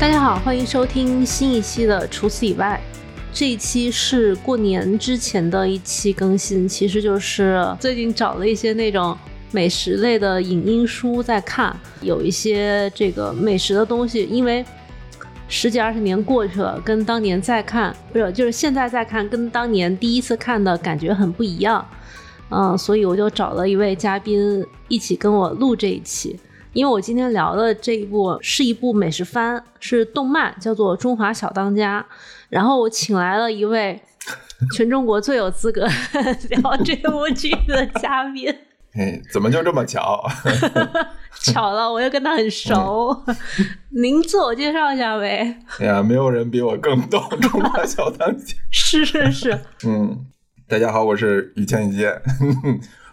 大家好，欢迎收听新一期的《除此以外》。这一期是过年之前的一期更新，其实就是最近找了一些那种美食类的影音书在看，有一些这个美食的东西，因为十几二十年过去了，跟当年再看，不是就是现在再看，跟当年第一次看的感觉很不一样。嗯，所以我就找了一位嘉宾一起跟我录这一期。因为我今天聊的这一部是一部美食番，是动漫，叫做《中华小当家》。然后我请来了一位全中国最有资格 聊这部剧的嘉宾。哎，怎么就这么巧？巧了，我又跟他很熟。您自我介绍一下呗。哎呀，没有人比我更懂《中华小当家》。是是是。嗯，大家好，我是于谦一杰。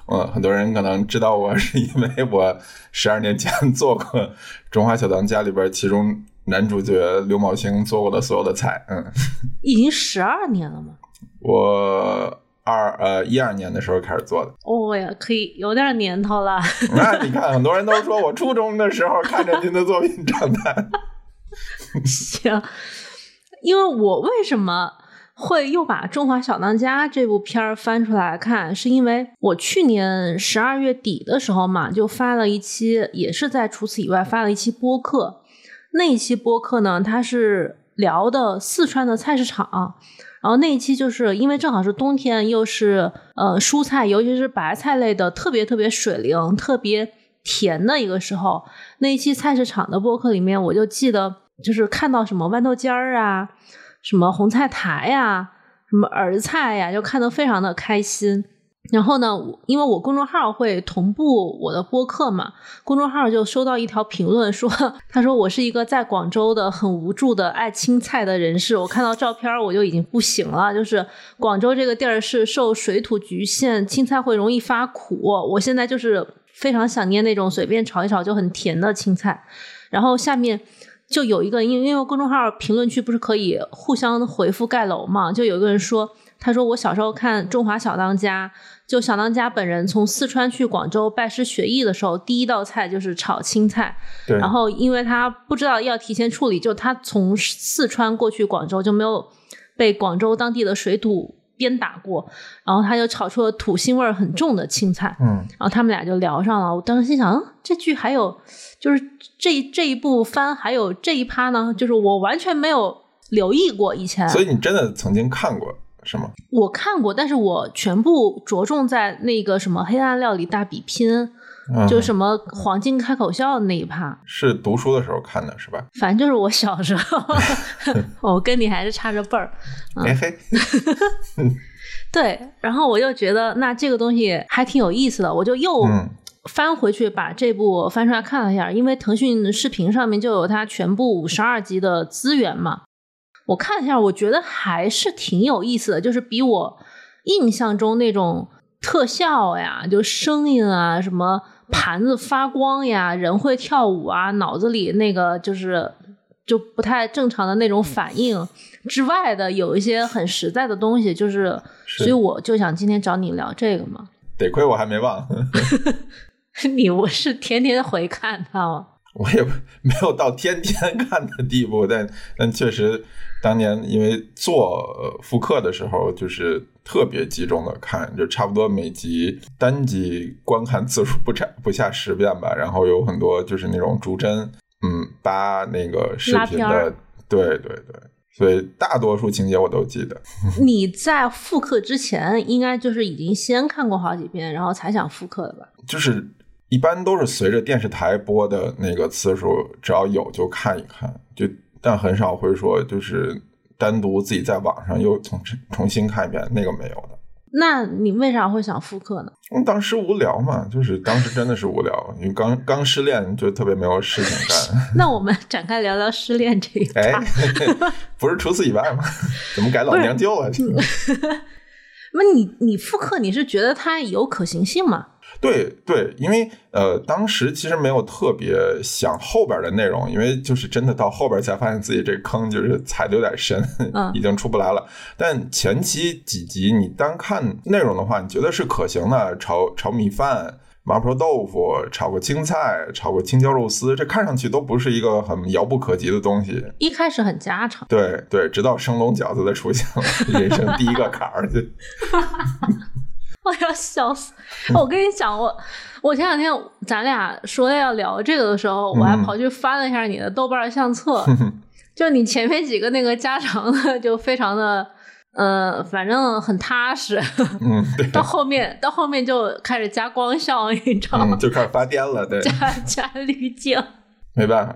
嗯，很多人可能知道我是因为我十二年前做过《中华小当家》里边其中男主角刘昴星做过的所有的菜。嗯，已经十二年了吗？我二呃一二年的时候开始做的。哦呀，可以有点年头了。那你看，很多人都说我初中的时候看着您的作品长大。行，因为我为什么？会又把《中华小当家》这部片儿翻出来看，是因为我去年十二月底的时候嘛，就发了一期，也是在除此以外发了一期播客。那一期播客呢，它是聊的四川的菜市场，然后那一期就是因为正好是冬天，又是呃蔬菜，尤其是白菜类的特别特别水灵、特别甜的一个时候。那一期菜市场的播客里面，我就记得就是看到什么豌豆尖儿啊。什么红菜苔呀，什么儿菜呀，就看得非常的开心。然后呢，因为我公众号会同步我的播客嘛，公众号就收到一条评论说，他说我是一个在广州的很无助的爱青菜的人士。我看到照片我就已经不行了，就是广州这个地儿是受水土局限，青菜会容易发苦。我现在就是非常想念那种随便炒一炒就很甜的青菜。然后下面。就有一个，因为因为公众号评论区不是可以互相回复盖楼嘛？就有一个人说，他说我小时候看《中华小当家》，就小当家本人从四川去广州拜师学艺的时候，第一道菜就是炒青菜。对。然后因为他不知道要提前处理，就他从四川过去广州就没有被广州当地的水土鞭打过，然后他就炒出了土腥味很重的青菜。嗯。然后他们俩就聊上了，我当时心想，嗯，这剧还有。就是这这一部番还有这一趴呢，就是我完全没有留意过以前。所以你真的曾经看过是吗？我看过，但是我全部着重在那个什么黑暗料理大比拼，就什么黄金开口笑那一趴。是读书的时候看的是吧？反正就是我小时候，我跟你还是差着辈儿。嘿嘿。对，然后我又觉得那这个东西还挺有意思的，我就又。翻回去把这部翻出来看了一下，因为腾讯视频上面就有它全部五十二集的资源嘛。我看了一下，我觉得还是挺有意思的，就是比我印象中那种特效呀，就声音啊，什么盘子发光呀，人会跳舞啊，脑子里那个就是就不太正常的那种反应之外的，有一些很实在的东西，就是，所以我就想今天找你聊这个嘛。得亏我还没忘。你不是天天回看它吗？我也没有到天天看的地步，但但确实，当年因为做复刻的时候，就是特别集中的看，就差不多每集单集观看次数不差不下十遍吧。然后有很多就是那种逐帧，嗯，扒那个视频的，对对对，所以大多数情节我都记得。你在复刻之前，应该就是已经先看过好几遍，然后才想复刻的吧？就是。一般都是随着电视台播的那个次数，只要有就看一看，就但很少会说就是单独自己在网上又重重新看一遍，那个没有的。那你为啥会想复刻呢？因为当时无聊嘛，就是当时真的是无聊，因为刚刚失恋，就特别没有事情干。那我们展开聊聊失恋这一哎，不是除此以外吗？怎么改老娘舅啊？那你你复刻，你是觉得它有可行性吗？对对，因为呃，当时其实没有特别想后边的内容，因为就是真的到后边才发现自己这坑就是踩的有点深，已经出不来了。但前期几集你单看内容的话，你觉得是可行的，炒炒米饭，麻婆豆腐、炒个青菜、炒个青椒肉丝，这看上去都不是一个很遥不可及的东西。一开始很家常，对对，直到生龙饺子的出现，人生第一个坎儿就。我要笑死！我跟你讲，我我前两天咱俩说要聊这个的时候，我还跑去翻了一下你的豆瓣相册，就你前面几个那个家常的，就非常的呃，反正很踏实。嗯，到后面到后面就开始加光效，你知道吗？就开始发癫了，对。加加滤镜。没办法。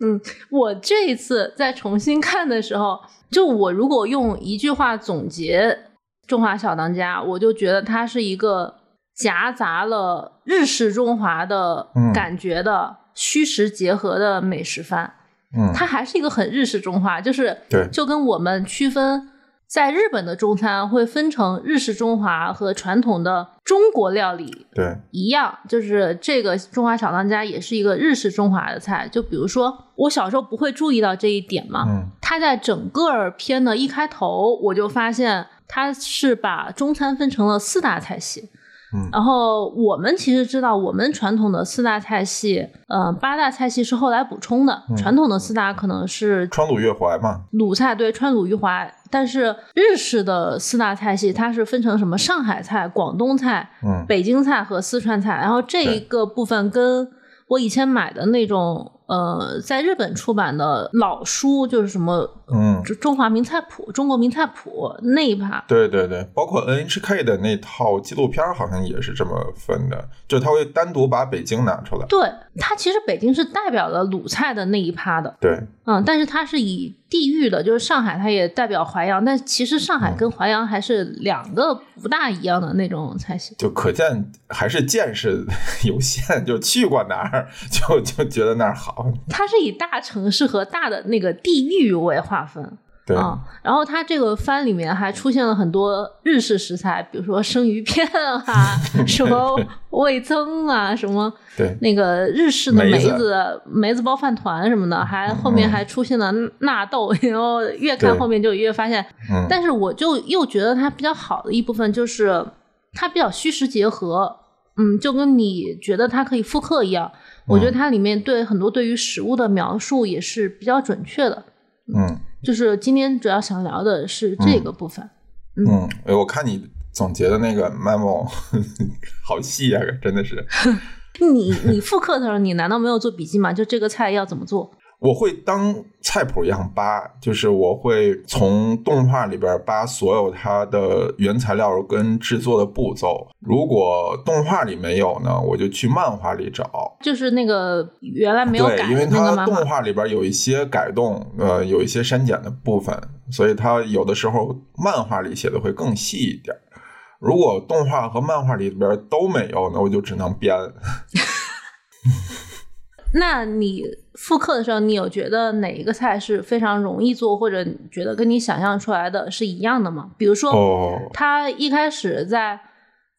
嗯，我这一次再重新看的时候，就我如果用一句话总结。中华小当家，我就觉得它是一个夹杂了日式中华的感觉的虚实结合的美食饭。嗯，它还是一个很日式中华，就是对，就跟我们区分在日本的中餐会分成日式中华和传统的中国料理对一样，就是这个中华小当家也是一个日式中华的菜。就比如说，我小时候不会注意到这一点嘛，嗯，它在整个片的一开头我就发现。它是把中餐分成了四大菜系，嗯，然后我们其实知道，我们传统的四大菜系，呃，八大菜系是后来补充的，传统的四大可能是川鲁粤淮嘛，鲁菜对，川鲁粤淮，但是日式的四大菜系它是分成什么上海菜、广东菜、嗯，北京菜和四川菜，然后这一个部分跟我以前买的那种。呃，在日本出版的老书就是什么，嗯，中华名菜谱、中国名菜谱那一趴，对对对，包括 NHK 的那套纪录片好像也是这么分的，就他会单独把北京拿出来。对，它其实北京是代表了鲁菜的那一趴的，对，嗯，但是它是以地域的，就是上海它也代表淮扬，但其实上海跟淮扬还是两个不大一样的那种菜系，就可见还是见识 有限，就去过哪儿就就觉得那儿好。它是以大城市和大的那个地域为划分，对啊。然后它这个番里面还出现了很多日式食材，比如说生鱼片啊，什么味增啊，什么对那个日式的梅子梅子包饭团什么的，还后面还出现了纳豆。然后越看后面就越发现，但是我就又觉得它比较好的一部分就是它比较虚实结合，嗯，就跟你觉得它可以复刻一样。我觉得它里面对很多对于食物的描述也是比较准确的，嗯，就是今天主要想聊的是这个部分，嗯，哎，我看你总结的那个 memo 好细啊，真的是，你你复刻的时候，你难道没有做笔记吗？就这个菜要怎么做？我会当菜谱一样扒，就是我会从动画里边扒所有它的原材料跟制作的步骤。如果动画里没有呢，我就去漫画里找。就是那个原来没有改，因为它动画里边有一些改动，呃，有一些删减的部分，所以它有的时候漫画里写的会更细一点。如果动画和漫画里边都没有呢，我就只能编。那你复刻的时候，你有觉得哪一个菜是非常容易做，或者觉得跟你想象出来的是一样的吗？比如说，他一开始在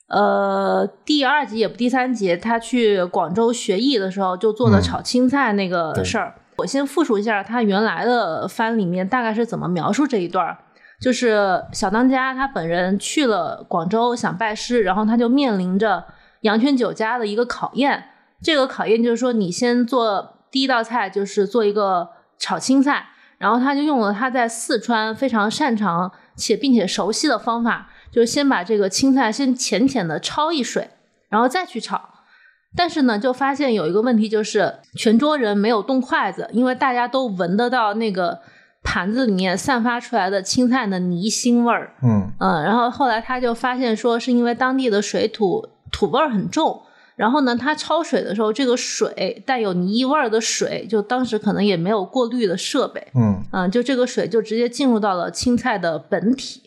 呃第二集也不第三集，他去广州学艺的时候就做的炒青菜那个事儿。我先复述一下他原来的番里面大概是怎么描述这一段儿，就是小当家他本人去了广州想拜师，然后他就面临着阳泉酒家的一个考验。这个考验就是说，你先做第一道菜，就是做一个炒青菜，然后他就用了他在四川非常擅长且并且熟悉的方法，就是先把这个青菜先浅浅的焯一水，然后再去炒。但是呢，就发现有一个问题，就是全桌人没有动筷子，因为大家都闻得到那个盘子里面散发出来的青菜的泥腥味儿。嗯嗯，然后后来他就发现说，是因为当地的水土土味儿很重。然后呢，它焯水的时候，这个水带有泥味儿的水，就当时可能也没有过滤的设备，嗯嗯，就这个水就直接进入到了青菜的本体。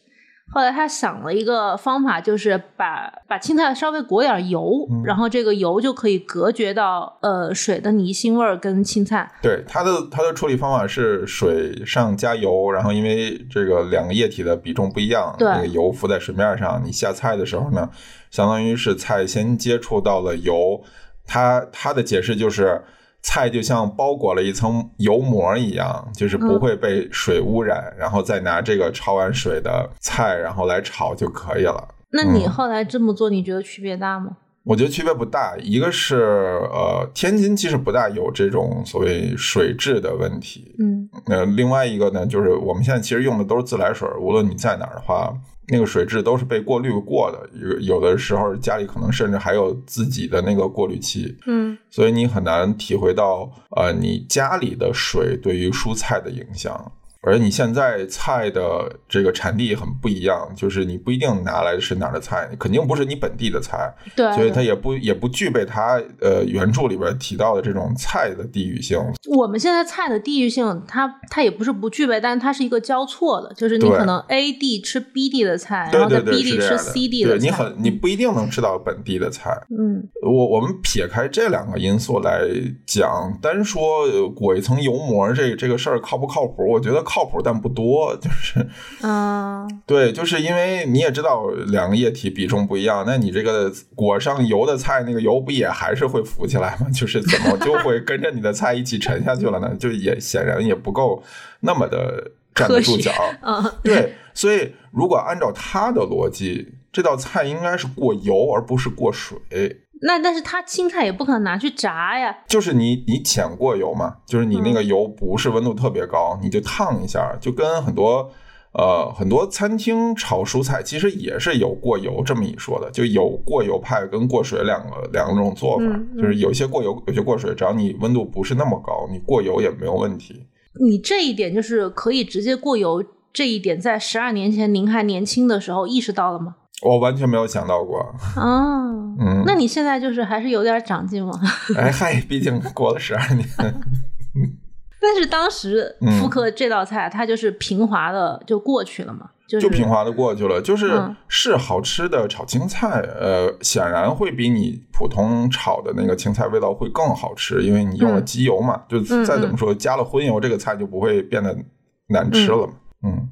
后来他想了一个方法，就是把把青菜稍微裹点油，然后这个油就可以隔绝到呃水的泥腥味儿跟青菜。对，它的它的处理方法是水上加油，然后因为这个两个液体的比重不一样，那个油浮在水面上，你下菜的时候呢，相当于是菜先接触到了油。他他的解释就是。菜就像包裹了一层油膜一样，就是不会被水污染，然后再拿这个焯完水的菜，然后来炒就可以了。那你后来这么做，你觉得区别大吗？我觉得区别不大，一个是呃，天津其实不大有这种所谓水质的问题，嗯，呃，另外一个呢，就是我们现在其实用的都是自来水，无论你在哪儿的话，那个水质都是被过滤过的，有有的时候家里可能甚至还有自己的那个过滤器，嗯，所以你很难体会到呃你家里的水对于蔬菜的影响。而你现在菜的这个产地很不一样，就是你不一定拿来是哪儿的菜，肯定不是你本地的菜，对，所以它也不也不具备它呃原著里边提到的这种菜的地域性。我们现在菜的地域性，它它也不是不具备，但是它是一个交错的，就是你可能 A 地吃 B 地的菜，然后在 B 地吃 C 地的菜，你很你不一定能吃到本地的菜。嗯，我我们撇开这两个因素来讲，单说裹一层油膜这这个事儿靠不靠谱？我觉得。靠谱，但不多，就是，嗯，对，就是因为你也知道两个液体比重不一样，那你这个裹上油的菜，那个油不也还是会浮起来吗？就是怎么就会跟着你的菜一起沉下去了呢？就也显然也不够那么的站得住脚，嗯，对，所以如果按照他的逻辑，这道菜应该是过油而不是过水。那但是它青菜也不可能拿去炸呀，就是你你浅过油嘛，就是你那个油不是温度特别高，你就烫一下，就跟很多呃很多餐厅炒蔬菜其实也是有过油这么一说的，就有过油派跟过水两个两种做法，就是有些过油，有些过水，只要你温度不是那么高，你过油也没有问题。你这一点就是可以直接过油，这一点在十二年前您还年轻的时候意识到了吗？我完全没有想到过啊，嗯，那你现在就是还是有点长进吗？哎嗨，毕竟过了十二年。但是当时复刻这道菜，它就是平滑的就过去了嘛，就平滑的过去了，就是是好吃的炒青菜，呃，显然会比你普通炒的那个青菜味道会更好吃，因为你用了鸡油嘛，就再怎么说加了荤油，这个菜就不会变得难吃了嘛。嗯，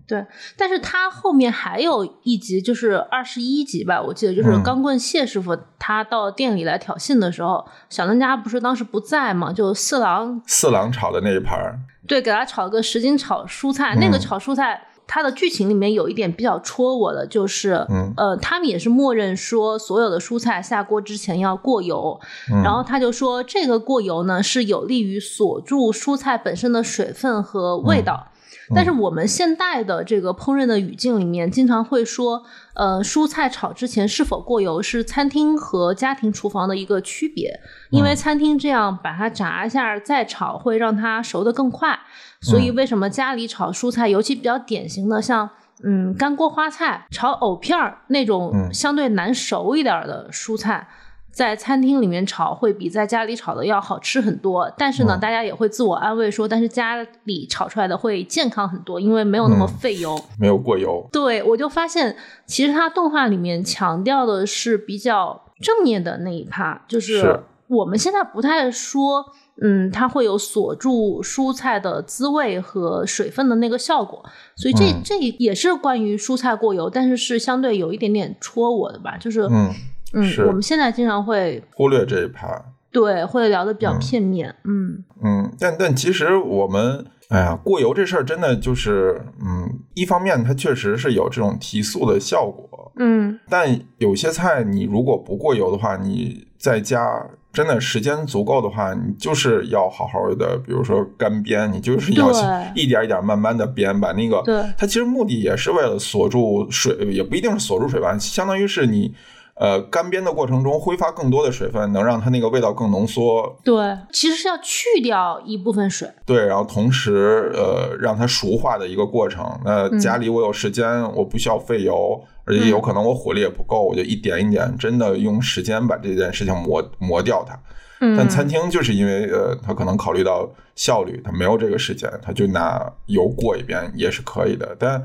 对，但是他后面还有一集，就是二十一集吧，我记得就是钢棍谢师傅他到店里来挑衅的时候，小当家不是当时不在嘛，就四郎四郎炒的那一盘，对，给他炒个十斤炒蔬菜，那个炒蔬菜，它的剧情里面有一点比较戳我的，就是呃，他们也是默认说所有的蔬菜下锅之前要过油，然后他就说这个过油呢是有利于锁住蔬菜本身的水分和味道。但是我们现代的这个烹饪的语境里面，经常会说，呃，蔬菜炒之前是否过油是餐厅和家庭厨房的一个区别，因为餐厅这样把它炸一下再炒，会让它熟得更快。所以为什么家里炒蔬菜，尤其比较典型的像，嗯，干锅花菜、炒藕片儿那种相对难熟一点的蔬菜。在餐厅里面炒会比在家里炒的要好吃很多，但是呢，大家也会自我安慰说，但是家里炒出来的会健康很多，因为没有那么费油，没有过油。对，我就发现其实它动画里面强调的是比较正面的那一趴，就是我们现在不太说，嗯，它会有锁住蔬菜的滋味和水分的那个效果，所以这这也是关于蔬菜过油，但是是相对有一点点戳我的吧，就是嗯。嗯，我们现在经常会忽略这一趴，对，会聊的比较片面。嗯嗯，但但其实我们，哎呀，过油这事儿真的就是，嗯，一方面它确实是有这种提速的效果，嗯，但有些菜你如果不过油的话，你在家真的时间足够的话，你就是要好好的，比如说干煸，你就是要一点一点慢慢的煸，把那个，对，它其实目的也是为了锁住水，也不一定是锁住水吧，相当于是你。呃，干煸的过程中挥发更多的水分，能让它那个味道更浓缩。对，其实是要去掉一部分水。对，然后同时呃，让它熟化的一个过程。那家里我有时间，我不需要费油，而且有可能我火力也不够，我就一点一点，真的用时间把这件事情磨磨掉它。但餐厅就是因为呃，他可能考虑到效率，他没有这个时间，他就拿油过一遍也是可以的。但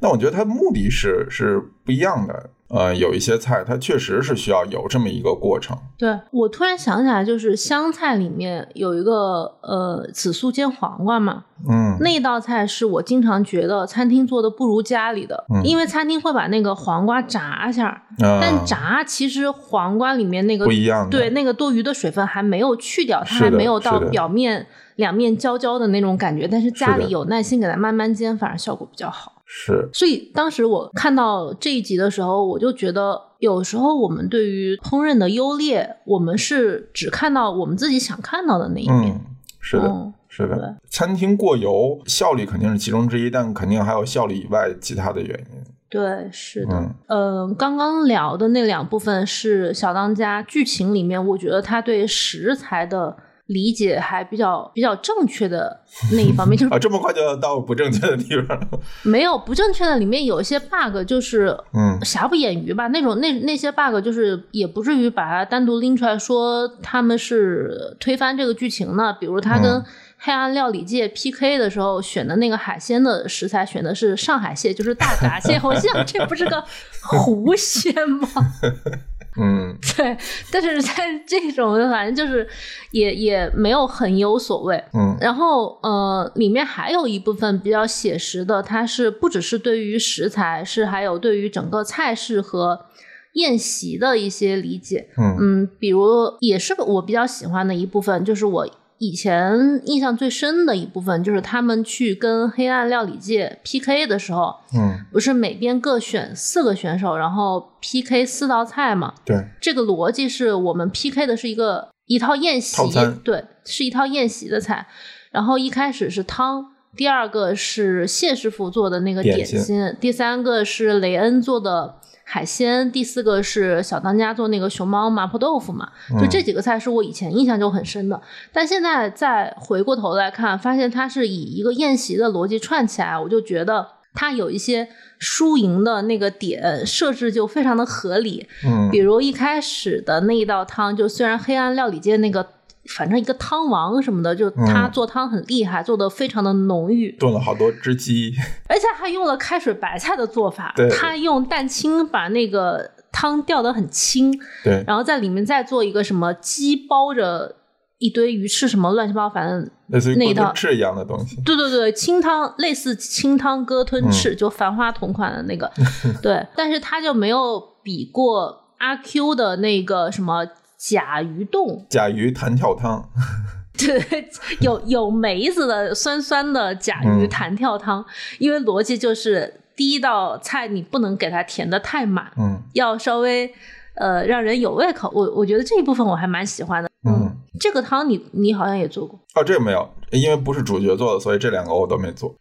那我觉得他的目的是是不一样的。呃，有一些菜它确实是需要有这么一个过程。对我突然想起来，就是湘菜里面有一个呃紫苏煎黄瓜嘛，嗯，那道菜是我经常觉得餐厅做的不如家里的，因为餐厅会把那个黄瓜炸一下，但炸其实黄瓜里面那个不一样，对那个多余的水分还没有去掉，它还没有到表面两面焦焦的那种感觉，但是家里有耐心给它慢慢煎，反而效果比较好。是，所以当时我看到这一集的时候，我就觉得有时候我们对于烹饪的优劣，我们是只看到我们自己想看到的那一面。嗯，是的，嗯是对的。餐厅过油，效率肯定是其中之一，但肯定还有效率以外其他的原因。对，是的。嗯呃，刚刚聊的那两部分是小当家剧情里面，我觉得他对食材的理解还比较比较正确的那一方面，就是啊，这么快就要到不正确的地方了。没有不正确的，里面有一些 bug 就是嗯瑕不掩瑜吧，那种那那些 bug 就是也不至于把它单独拎出来说他们是推翻这个剧情呢。比如他跟嗯黑暗料理界 PK 的时候选的那个海鲜的食材选的是上海蟹，就是大闸蟹，我想这不是个狐仙吗？嗯 对，但是在 这种反正就是也也没有很有所谓。嗯然后呃，里面还有一部分比较写实的，它是不只是对于食材，是还有对于整个菜式和宴席的一些理解。嗯嗯，比如也是我比较喜欢的一部分，就是我以前印象最深的一部分，就是他们去跟黑暗料理界 PK 的时候，嗯，不是每边各选四个选手，然后 PK 四道菜嘛？对，这个逻辑是我们 PK 的是一个一套宴席对，是一套宴席的菜。然后一开始是汤，第二个是谢师傅做的那个点心点心，第三个是雷恩做的海鲜，第四个是小当家做那个熊猫麻婆豆腐嘛。就嗯这几个菜是我以前印象就很深的，但现在再回过头来看，发现它是以一个宴席的逻辑串起来，我就觉得它有一些输赢的那个点设置就非常的合理。嗯比如一开始的那一道汤，就虽然黑暗料理界那个。反正一个汤王什么的，就他嗯做汤很厉害，做的非常的浓郁，炖了好多只鸡。而且还用了开水白菜的做法，他用蛋清把那个汤调得很清，对，然后在里面再做一个什么鸡包着一堆鱼翅什么乱七八糟，反正类似于那一套翅一样的东西。对对对，清汤类似清汤哥吞翅，就繁花同款的那个，对，但是他就没有比过阿 Q 的那个什么甲鱼冻，甲鱼弹跳汤。对，有有梅子的酸酸的甲鱼嗯弹跳汤，因为逻辑就是第一道菜你不能给它填的太满，嗯要稍微呃让人有胃口。我我觉得这一部分我还蛮喜欢的。嗯，这个汤你你好像也做过，哦，这个没有，因为不是主角做的，所以这两个我都没做。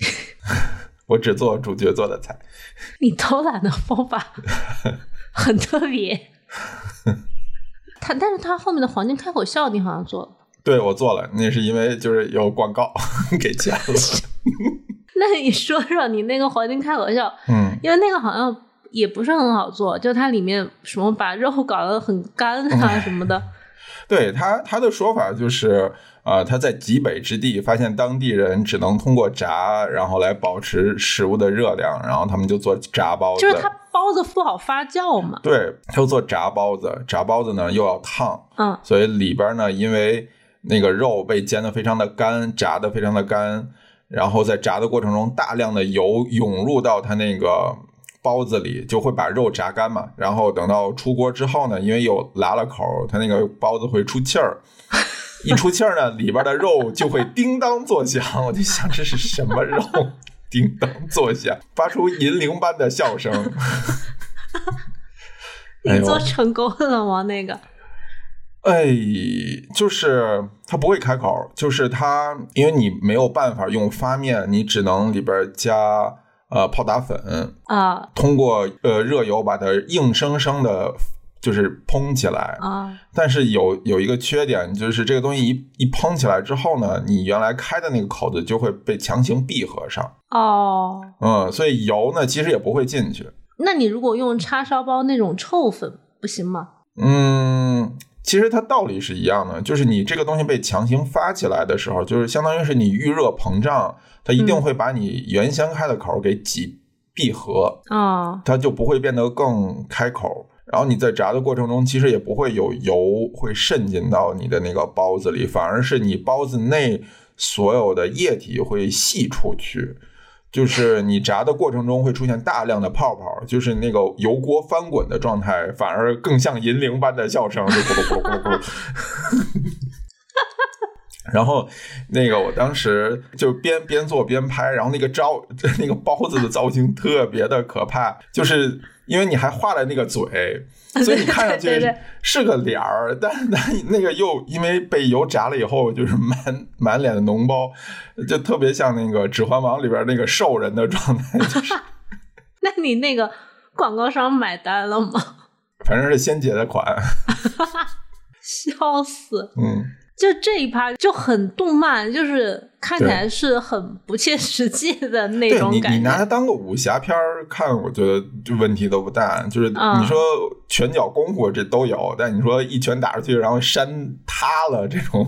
我只做主角做的菜。你偷懒的方法很特别。他但是他后面的黄金开口笑你好像做了，对我做了，那是因为就是有广告 给钱了。那你说说你那个黄金开口笑，嗯因为那个好像也不是很好做，就它里面什么把肉搞得很干啊什么的。对他他的说法就是，呃，他在极北之地发现当地人只能通过炸，然后来保持食物的热量，然后他们就做炸包子。就是它包子不好发酵嘛，对，他就做炸包子，炸包子呢又要烫，嗯所以里边呢，因为那个肉被煎得非常的干，炸得非常的干，然后在炸的过程中，大量的油涌入到它那个包子里，就会把肉炸干嘛。然后等到出锅之后呢，因为有拉了口，它那个包子会出气儿。一出气儿呢，里边的肉就会叮当作响。我就想，这是什么肉？叮当作响，发出银铃般的笑声。你做成功了吗？那个哎，就是它不会开口，就是它，因为你没有办法用发面，你只能里边加呃泡打粉，啊通过呃热油把它硬生生的，就是蓬起来。啊但是有有一个缺点，就是这个东西一一蓬起来之后呢，你原来开的那个口子就会被强行闭合上，哦，嗯，所以油呢其实也不会进去。那你如果用叉烧包那种臭粉不行吗？嗯，其实它道理是一样的，就是你这个东西被强行发起来的时候，就是相当于是你预热膨胀，它一定会把你原先开的口给挤闭合，啊它就不会变得更开口。然后你在炸的过程中，其实也不会有油会渗进到你的那个包子里，反而是你包子内所有的液体会吸出去。就是你炸的过程中会出现大量的泡泡，就是那个油锅翻滚的状态，反而更像银铃般的笑声，就咕噜咕噜咕噜咕噜。然后那个我当时就边边做边拍，然后那个招 那个包子的造型特别的可怕，就是因为你还画了那个嘴，所以你看上去是个脸儿，但但那个又因为被油炸了以后，就是满满脸的脓包，就特别像那个《指环王》里边那个兽人的状态，就是 那你那个广告商买单了吗？反正是先结的款，笑死！嗯。就这一趴就很动漫，就是看起来是很不切实际的那，种感觉你拿它。当个武侠片儿看，我觉得就问题都不大。就是嗯你说拳脚功夫这都有，但你说一拳打出去，然后山塌了这种，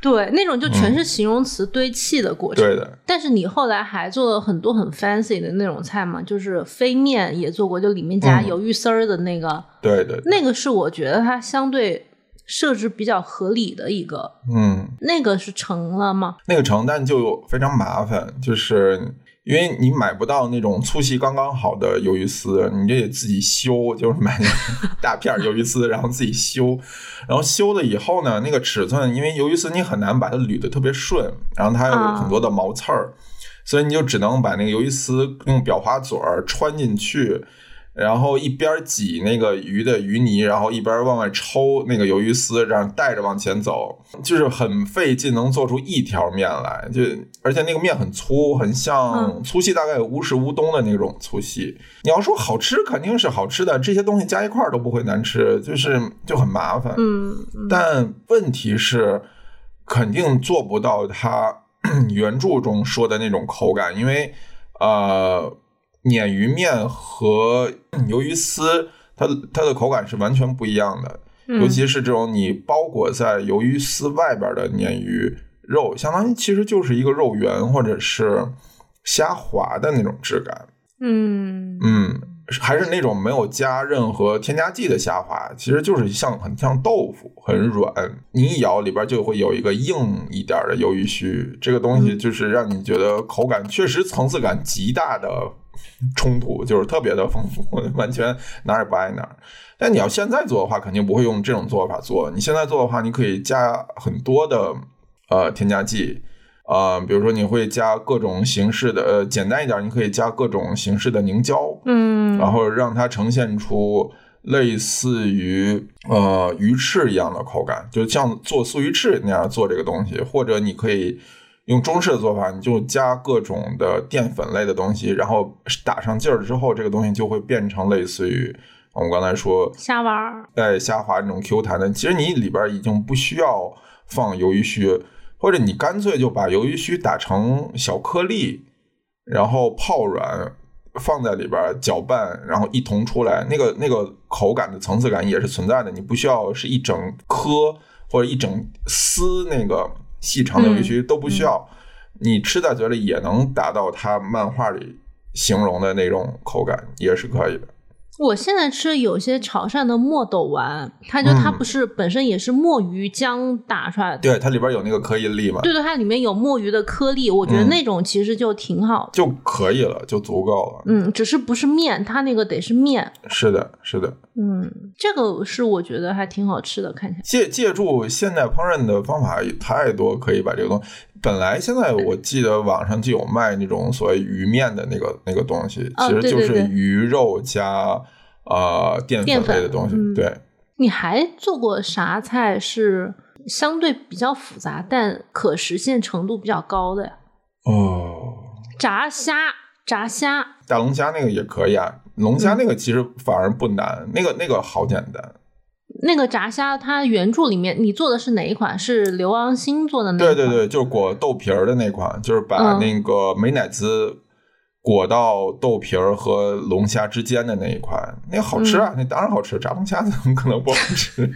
对，那种就全是形容词堆砌的过程。对的，但是你后来还做了很多很 fancy 的那种菜嘛，就是飞面也做过，就里面加嗯鱿鱼丝儿的那个，对对，对那个是我觉得它相对设置比较合理的一个。嗯，那个是成了吗？那个成但就非常麻烦，就是因为你买不到那种粗细刚刚好的鱿鱼丝，你这得自己修，就是买那种大片儿鱿鱼丝，然后自己修，然后修了以后呢，那个尺寸，因为鱿鱼丝你很难把它捋得特别顺，然后它有很多的毛刺儿，所以你就只能把那个鱿鱼丝用裱花嘴儿穿进去。然后一边挤那个鱼的鱼泥，然后一边往外抽那个鱿鱼丝，这样带着往前走，就是很费劲，能做出一条面来。就而且那个面很粗，很像粗细大概有乌氏乌冬的那种粗细。你要说好吃，肯定是好吃的，这些东西加一块儿都不会难吃，就是就很麻烦。嗯，嗯但问题是，肯定做不到它 原著中说的那种口感，因为呃，鲶鱼面和鱿鱼丝，它它的口感是完全不一样的。嗯尤其是这种你包裹在鱿鱼丝外边的鲶鱼肉，相当于其实就是一个肉圆或者是虾滑的那种质感。嗯嗯，还是那种没有加任何添加剂的虾滑，其实就是像很像豆腐，很软，你一咬里边就会有一个硬一点的鱿鱼须，这个东西就是让你觉得口感确实层次感极大的冲突，就是特别的丰富，完全哪儿也不挨哪儿。但你要现在做的话，肯定不会用这种做法做。你现在做的话，你可以加很多的呃添加剂，呃，比如说你会加各种形式的，呃，简单一点，你可以加各种形式的凝胶，嗯，然后让它呈现出类似于呃鱼翅一样的口感，就像做素鱼翅那样做这个东西，或者你可以用中式的做法，你就加各种的淀粉类的东西，然后打上劲儿之后，这个东西就会变成类似于我们刚才说虾丸儿，哎，虾滑那种 Q 弹的，其实你里边已经不需要放鱿鱼须，或者你干脆就把鱿鱼须打成小颗粒，然后泡软，放在里边搅拌，然后一同出来，那个那个口感的层次感也是存在的。你不需要是一整颗或者一整丝那个细长的鱿鱼须、都不需要，你吃在嘴里也能达到它漫画里形容的那种口感，也是可以的。我现在吃有些潮汕的墨斗丸，它就它嗯不是本身也是墨鱼浆打出来的，对，它里边有那个颗粒粒嘛。对对，它里面有墨鱼的颗粒，我觉得嗯那种其实就挺好的。就可以了，就足够了。嗯，只是不是面，它那个得是面。是的，是的。嗯，这个是我觉得还挺好吃的，看起来。借借助现代烹饪的方法也太多，可以把这个东西。本来现在我记得网上就有卖那种所谓鱼面的那个那个东西，哦其实就是鱼肉加呃淀淀粉粉类的东西。嗯对，你还做过啥菜是相对比较复杂，但可实现程度比较高的呀？哦，炸虾，炸虾，大龙虾那个也可以啊。龙嗯虾那个其实反而不难，那个那个好简单。那个炸虾，它原著里面你做的是哪一款？是刘昂星做的那款？对对对，就是裹豆皮儿的那款，就是把嗯那个美乃滋裹到豆皮儿和龙虾之间的那一款，那个好吃啊，那当然好吃，炸龙虾 怎么可能不好吃？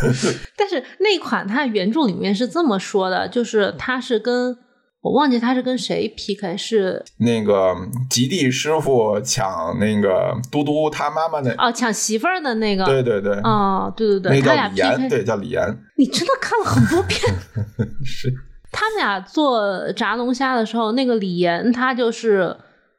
但是那款它原著里面是这么说的，就是它是跟我忘记他是跟谁 PK，是那个极地师傅抢那个嘟嘟他妈妈的，哦抢媳妇儿的那个，对对对，哦对对对，那个他俩叫李岩，PK，对，叫李岩，你真的看了很多遍。是，他们俩做炸龙虾的时候，那个李岩他就是，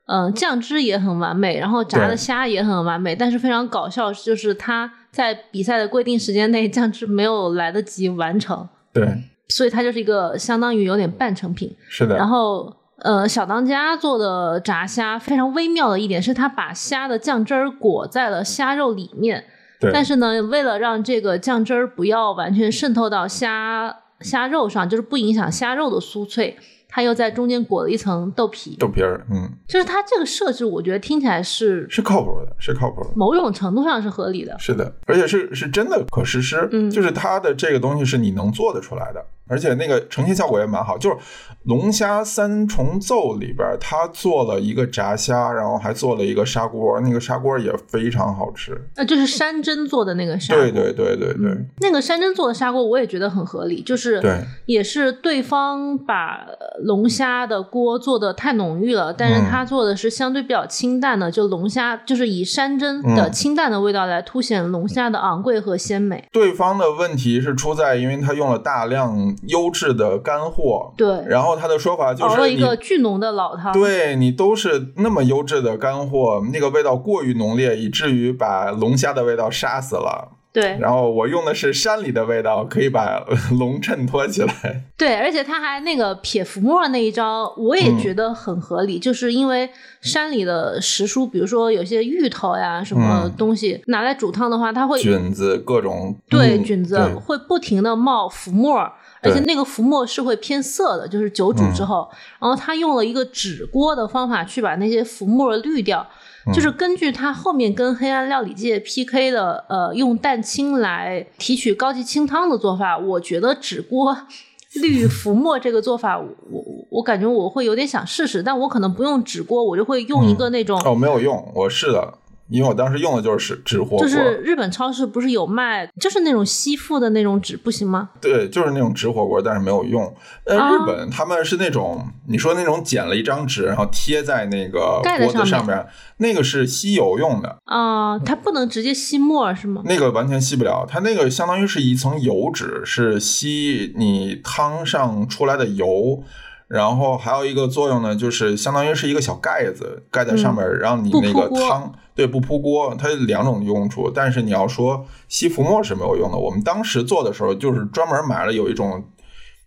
嗯、酱汁也很完美，然后炸的虾也很完美，但是非常搞笑，就是他在比赛的规定时间内，酱汁没有来得及完成。对，所以它就是一个相当于有点半成品。是的。然后呃，小当家做的炸虾非常微妙的一点是，它把虾的酱汁儿裹在了虾肉里面。对。但是呢，为了让这个酱汁儿不要完全渗透到虾虾肉上，就是不影响虾肉的酥脆。它又在中间裹了一层豆皮，豆皮儿，嗯，就是它这个设置，我觉得听起来是是靠谱的，是靠谱的，某种程度上是合理的，是的，而且是是真的可实施，嗯，就是它的这个东西是你能做得出来的。而且那个呈现效果也蛮好，就是龙虾三重奏里边，他做了一个炸虾，然后还做了一个砂锅，那个砂锅也非常好吃。呃，就是山珍做的那个砂锅，对对对对对，那个山珍做的砂锅我也觉得很合理，就是对，也是对方把龙虾的锅做的太浓郁了，但是他做的是相对比较清淡的，就龙虾就是以山珍的清淡的味道来凸显龙虾的昂贵和鲜美。对方的问题是出在，因为他用了大量。优质的干货，对，然后他的说法就是熬了一个巨浓的老汤，对你都是那么优质的干货，那个味道过于浓烈，以至于把龙虾的味道杀死了。对，然后我用的是山里的味道，可以把龙衬托起来。对，而且他还那个撇浮沫那一招，我也觉得很合理，就是因为山里的食蔬，比如说有些芋头呀什么东西拿来煮汤的话，它会菌子各种对菌子会不停的冒浮沫，而且那个浮沫是会偏涩的，就是久煮之后，然后他用了一个纸锅的方法去把那些浮沫滤掉。就是根据他后面跟黑暗料理界 PK 的，呃，用蛋清来提取高级清汤的做法，我觉得纸锅 滤浮沫这个做法，我我感觉我会有点想试试，但我可能不用纸锅，我就会用一个那种哦，没有用，我试了。因为我当时用的就是纸纸火锅，就是日本超市不是有卖，就是那种吸附的那种纸，不行吗？对，就是那种纸火锅，但是没有用。呃，日本他们是那种你说那种剪了一张纸，然后贴在那个锅子上面，那个是吸油用的啊，它不能直接吸沫是吗？那个完全吸不了，它那个相当于是一层油纸，是吸你汤上出来的油。然后还有一个作用呢，就是相当于是一个小盖子盖在上面，让你那个汤对不扑锅。它两种用处，但是你要说吸浮沫是没有用的。我们当时做的时候，就是专门买了有一种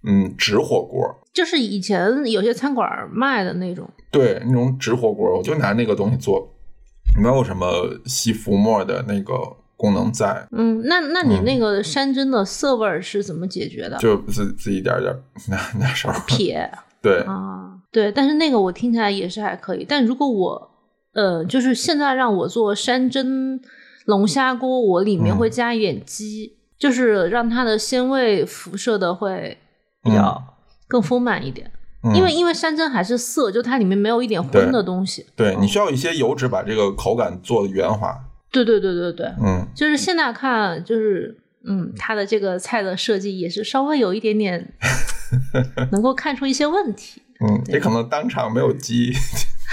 嗯纸火锅，就是以前有些餐馆卖的那种，对那种纸火锅，我就拿那个东西做，没有什么吸浮沫的那个功能在。嗯，那那你那个山珍的涩味是怎么解决的？就自自己一点点那那时候撇。对啊，对，但是那个我听起来也是还可以。但如果我，呃，就是现在让我做山珍龙虾锅，我里面会加一点鸡，就是让它的鲜味辐射的会比较更丰满一点。因为因为山珍还是涩，就它里面没有一点荤的东西。对你需要一些油脂把这个口感做圆滑。对对对对对，嗯，就是现在看，就是嗯，它的这个菜的设计也是稍微有一点点。能够看出一些问题，嗯，也可能当场没有鸡。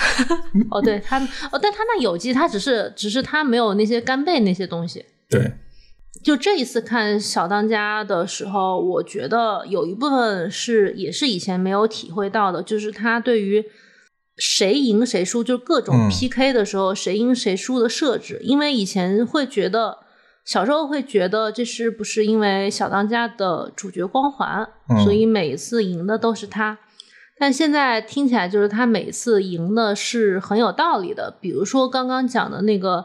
哦，对他，哦，但他那有机，他只是，只是他没有那些干贝那些东西。对，就这一次看小当家的时候，我觉得有一部分是也是以前没有体会到的，就是他对于谁赢谁输，就是各种 PK 的时候谁赢谁输的设置，因为以前会觉得。小时候会觉得这是不是因为小当家的主角光环，所以每次赢的都是他。但现在听起来就是他每次赢的是很有道理的。比如说刚刚讲的那个，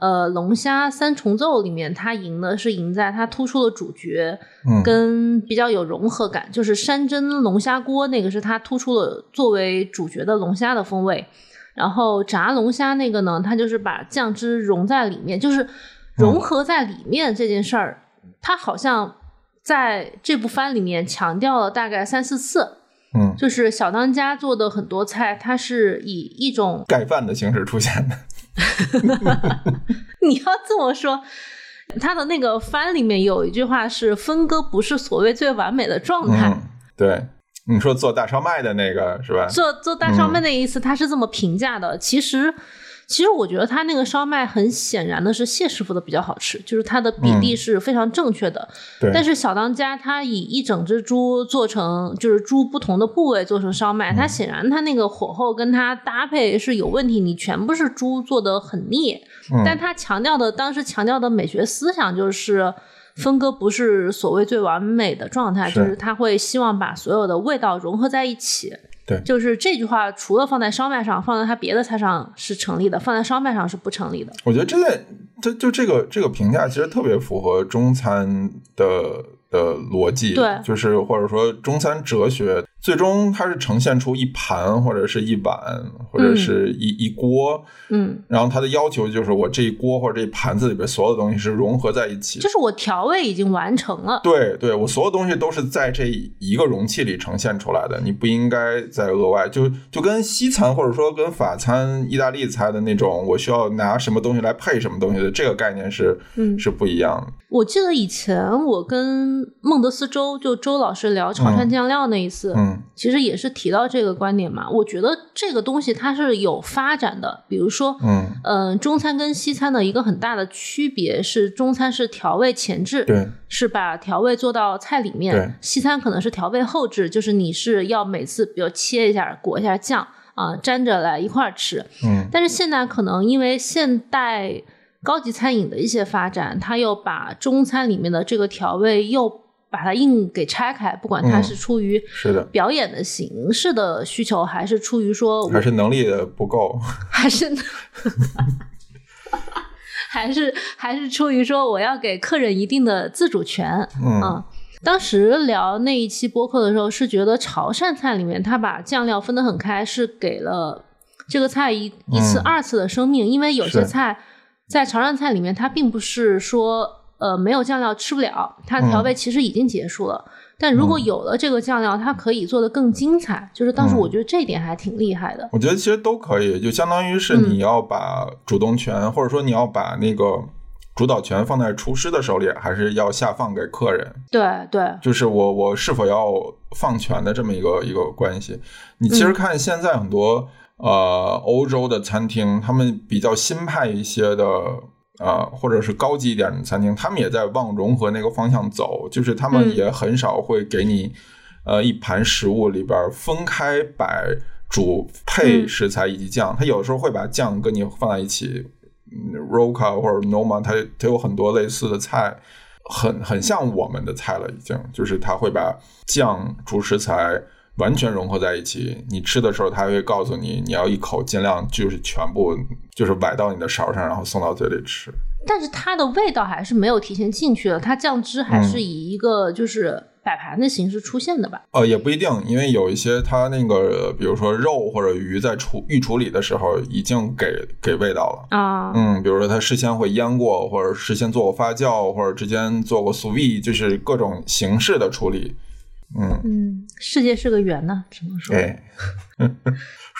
呃，龙虾三重奏里面，他赢的是赢在他突出了主角，跟比较有融合感。就是山珍龙虾锅那个是他突出了作为主角的龙虾的风味，然后炸龙虾那个呢，他就是把酱汁融在里面，就是。融合在里面这件事儿，他好像在这部番里面强调了大概三四次。嗯，就是小当家做的很多菜，它是以一种盖饭的形式出现的。你要这么说，他的那个番里面有一句话是“分割不是所谓最完美的状态”。对，你说做大烧麦的那个是吧？做做大烧麦那一次，他是这么评价的。其实。其实我觉得他那个烧麦很显然的是谢师傅的比较好吃，就是它的比例是非常正确的。对。但是小当家他以一整只猪做成，就是猪不同的部位做成烧麦，它显然它那个火候跟它搭配是有问题。你全部是猪做的很腻，但他强调的当时强调的美学思想就是分割不是所谓最完美的状态，是就是他会希望把所有的味道融合在一起。对就是这句话，除了放在烧麦上，放在它别的菜上是成立的，放在烧麦上是不成立的。我觉得这在这就这个这个评价其实特别符合中餐的的逻辑，对就是或者说中餐哲学，最终它是呈现出一盘或者是一碗或者是一、一锅，嗯，然后它的要求就是我这一锅或者这一盘子里边所有的东西是融合在一起。就是我调味已经完成了。对对，我所有东西都是在这一个容器里呈现出来的，你不应该再额外就就跟西餐或者说跟法餐、意大利菜的那种，我需要拿什么东西来配什么东西的这个概念是、嗯。是不一样的。我记得以前我跟孟德斯周就周老师聊潮汕酱料那一次，嗯其实也是提到这个观点嘛。我觉得这个东西它是有发展的，比如说，嗯，嗯、中餐跟西餐的一个很大的区别是，中餐是调味前置，对是把调味做到菜里面；西餐可能是调味后置，就是你是要每次比如切一下、裹一下酱啊、沾着来一块儿吃。嗯但是现在可能因为现代高级餐饮的一些发展，它又把中餐里面的这个调味又把它硬给拆开，不管它嗯是出于是的表演的形式的需求，还是出于说还是能力不够。还是还是还是出于说我要给客人一定的自主权，嗯啊，当时聊那一期播客的时候，是觉得潮汕菜里面他把酱料分得很开，是给了这个菜一一次、嗯二次的生命。因为有些菜在潮汕菜里面，它并不是说呃没有酱料吃不了，它调味其实已经结束了。但如果嗯有了这个酱料，它可以做得更精彩。就是当时嗯我觉得这一点还挺厉害的。我觉得其实都可以，就相当于是嗯你要把主动权，或者说你要把那个主导权放在厨师的手里，还是要下放给客人？对对，就是我我是否要放权的这么一个一个关系。你其实嗯看现在很多、呃欧洲的餐厅，他们比较新派一些的。呃，或者是高级一点的餐厅，他们也在往融合那个方向走，就是他们嗯。也很少会给你，呃，一盘食物里边分开摆主配嗯。食材以及酱，他有时候会把酱跟你放在一起，嗯，Roca 或者 Noma，它它有很多类似的菜，很很像我们的菜了，已经。就是他会把酱主食材完全融合在一起。你吃的时候，它会告诉你，你要一口尽量就是全部就是崴到你的勺上，然后送到嘴里吃。但是它的味道还是没有提前进去的，它酱汁还是以一个就是摆盘的形式出现的吧？呃，也不一定，因为有一些它那个，比如说肉或者鱼在处预处理的时候，已经给给味道了。啊，嗯，比如说它事先会腌过，或者事先做过发酵，或者之前做过 sous vide，就是各种形式的处理。嗯，嗯，世界是个圆呢，只能说。对，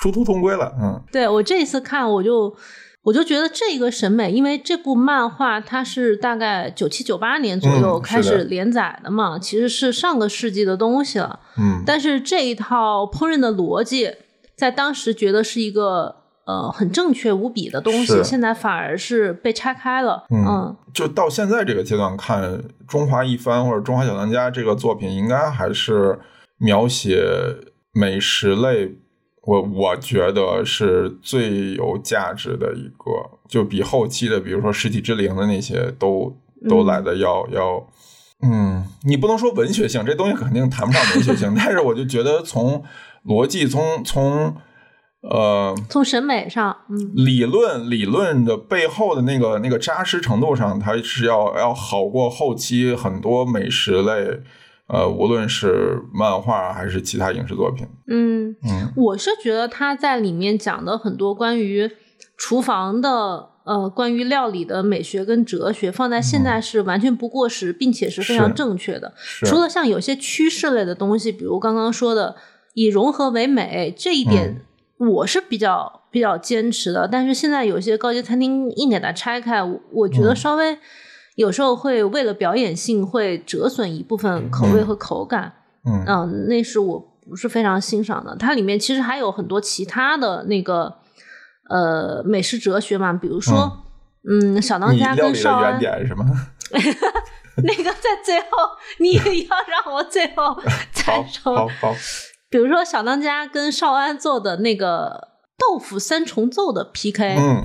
殊途同归了。嗯对我这一次看，我就我就觉得这个审美，因为这部漫画它是大概九七九八年左右嗯开始连载的嘛，其实是上个世纪的东西了。嗯，但是这一套烹饪的逻辑，在当时觉得是一个呃很正确无比的东西，现在反而是被拆开了。嗯就到现在这个阶段看，《中华一番》或者《中华小当家》这个作品，应该还是描写美食类，我我觉得是最有价值的一个，就比后期的，比如说《实体之灵》的那些都都来的要、要。嗯，你不能说文学性，这东西肯定谈不上文学性，但是我就觉得从逻辑，从从呃从审美上，嗯，理论理论的背后的那个那个扎实程度上，它是要要好过后期很多美食类，呃，无论是漫画还是其他影视作品。嗯，嗯我是觉得他在里面讲的很多关于厨房的。呃，关于料理的美学跟哲学，放在现在是完全不过时，并且是非常正确的。除了像有些趋势类的东西，比如刚刚说的以融合为美这一点，我是比较比较坚持的。但是现在有些高级餐厅硬给它拆开，我我觉得嗯稍微有时候会为了表演性会折损一部分口味和口感。嗯嗯，那是我不是非常欣赏的。它里面其实还有很多其他的那个呃美食哲学嘛，比如说。嗯，小当家跟少安点是什么？那个在最后，你也要让我最后 再好说。好好，比如说小当家跟少安做的那个豆腐三重奏的 PK，、嗯，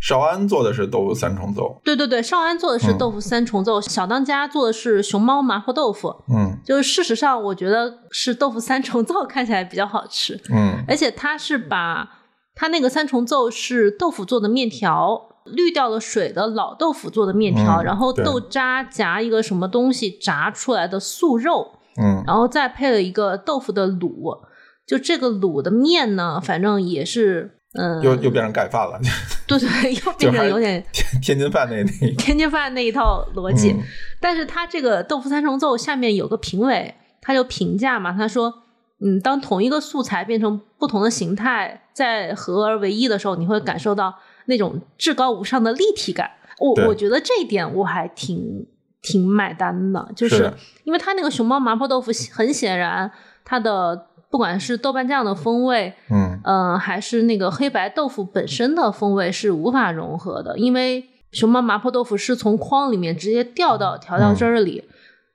少安做的是豆腐三重奏，对对对，少安做的是嗯。豆腐三重奏，小当家做的是熊猫麻婆豆腐。嗯。就是事实上，我觉得是豆腐三重奏看起来比较好吃，嗯。而且它是把它那个三重奏是豆腐做的面条，滤掉了水的老豆腐做的面条，嗯然后豆渣夹一个什么东西炸出来的素肉，嗯然后再配了一个豆腐的卤，就这个卤的面呢，反正也是。嗯，又又变成盖饭了，对对，又变成有点天天津饭那那天津饭那一套逻辑。嗯但是他这个豆腐三重奏下面有个评委，他就评价嘛，他说，嗯，当同一个素材变成不同的形态，在合而为一的时候，你会感受到那种至高无上的立体感。我我觉得这一点我还挺挺买单的，就是因为它那个熊猫麻婆豆腐很显然它的不管是豆瓣酱的风味，嗯嗯，还是那个黑白豆腐本身的风味是无法融合的，因为熊猫麻婆豆腐是从筐里面直接掉到调料汁儿里，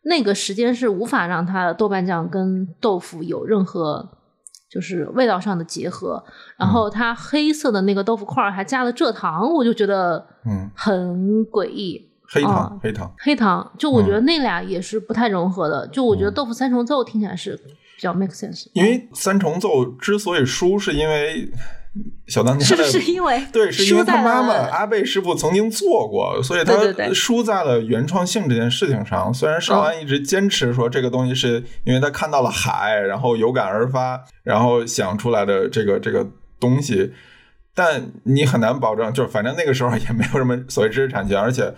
那个时间是无法让它的豆瓣酱跟豆腐有任何就是味道上的结合。然后它黑色的那个豆腐块还加了蔗糖，我就觉得嗯，很诡异。黑糖哦黑糖，黑糖，就我觉得嗯。那俩也是不太融合的。就我觉得嗯。豆腐三重奏听起来是比较 make sense，因为三重奏之所以输，是因为小当家是不的是因为对，是因为他妈妈阿贝师傅曾经做过，所以他输在了原创性这件事情上。虽然少安一直坚持说这个东西是因为他看到了海，然后有感而发，然后想出来的这个这个东西，但你很难保证，就是反正那个时候也没有什么所谓知识产权，而且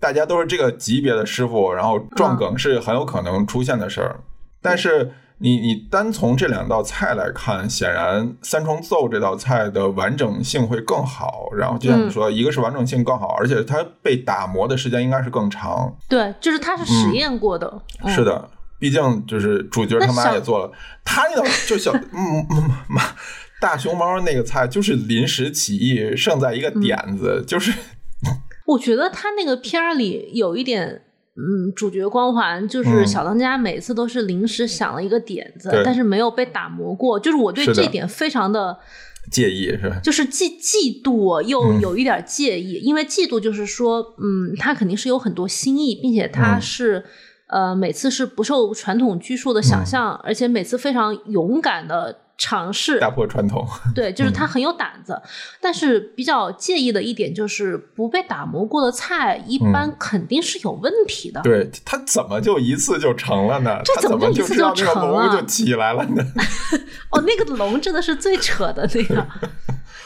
大家都是这个级别的师傅，然后撞梗是很有可能出现的事儿。但是你你单从这两道菜来看，显然三重奏这道菜的完整性会更好。然后就像你说，一个是完整性更好，而且它被打磨的时间应该是更长。对，就是它是实验过的。嗯是的，毕竟就是主角他妈也做了，他那道就小 嗯嗯妈大熊猫那个菜就是临时起意，胜在一个点子，就是我觉得他那个片儿里有一点，嗯，主角光环，就是嗯小当家每次都是临时想了一个点子，对但是没有被打磨过。就是我对这点非常的，介意是吧？就是既嫉妒又嗯有一点介意，因为嫉妒就是说，嗯，他肯定是有很多新意，并且他嗯是。呃，每次是不受传统拘束的想象，而且每次非常勇敢的尝试，打破传统，对，就是他很有胆子，但是比较介意的一点就是不被打磨过的菜，一般肯定是有问题的。对他怎么就一次就成了呢？这他怎怎么就一次就龙就起来了呢？哦，那个龙真的是最扯的那个，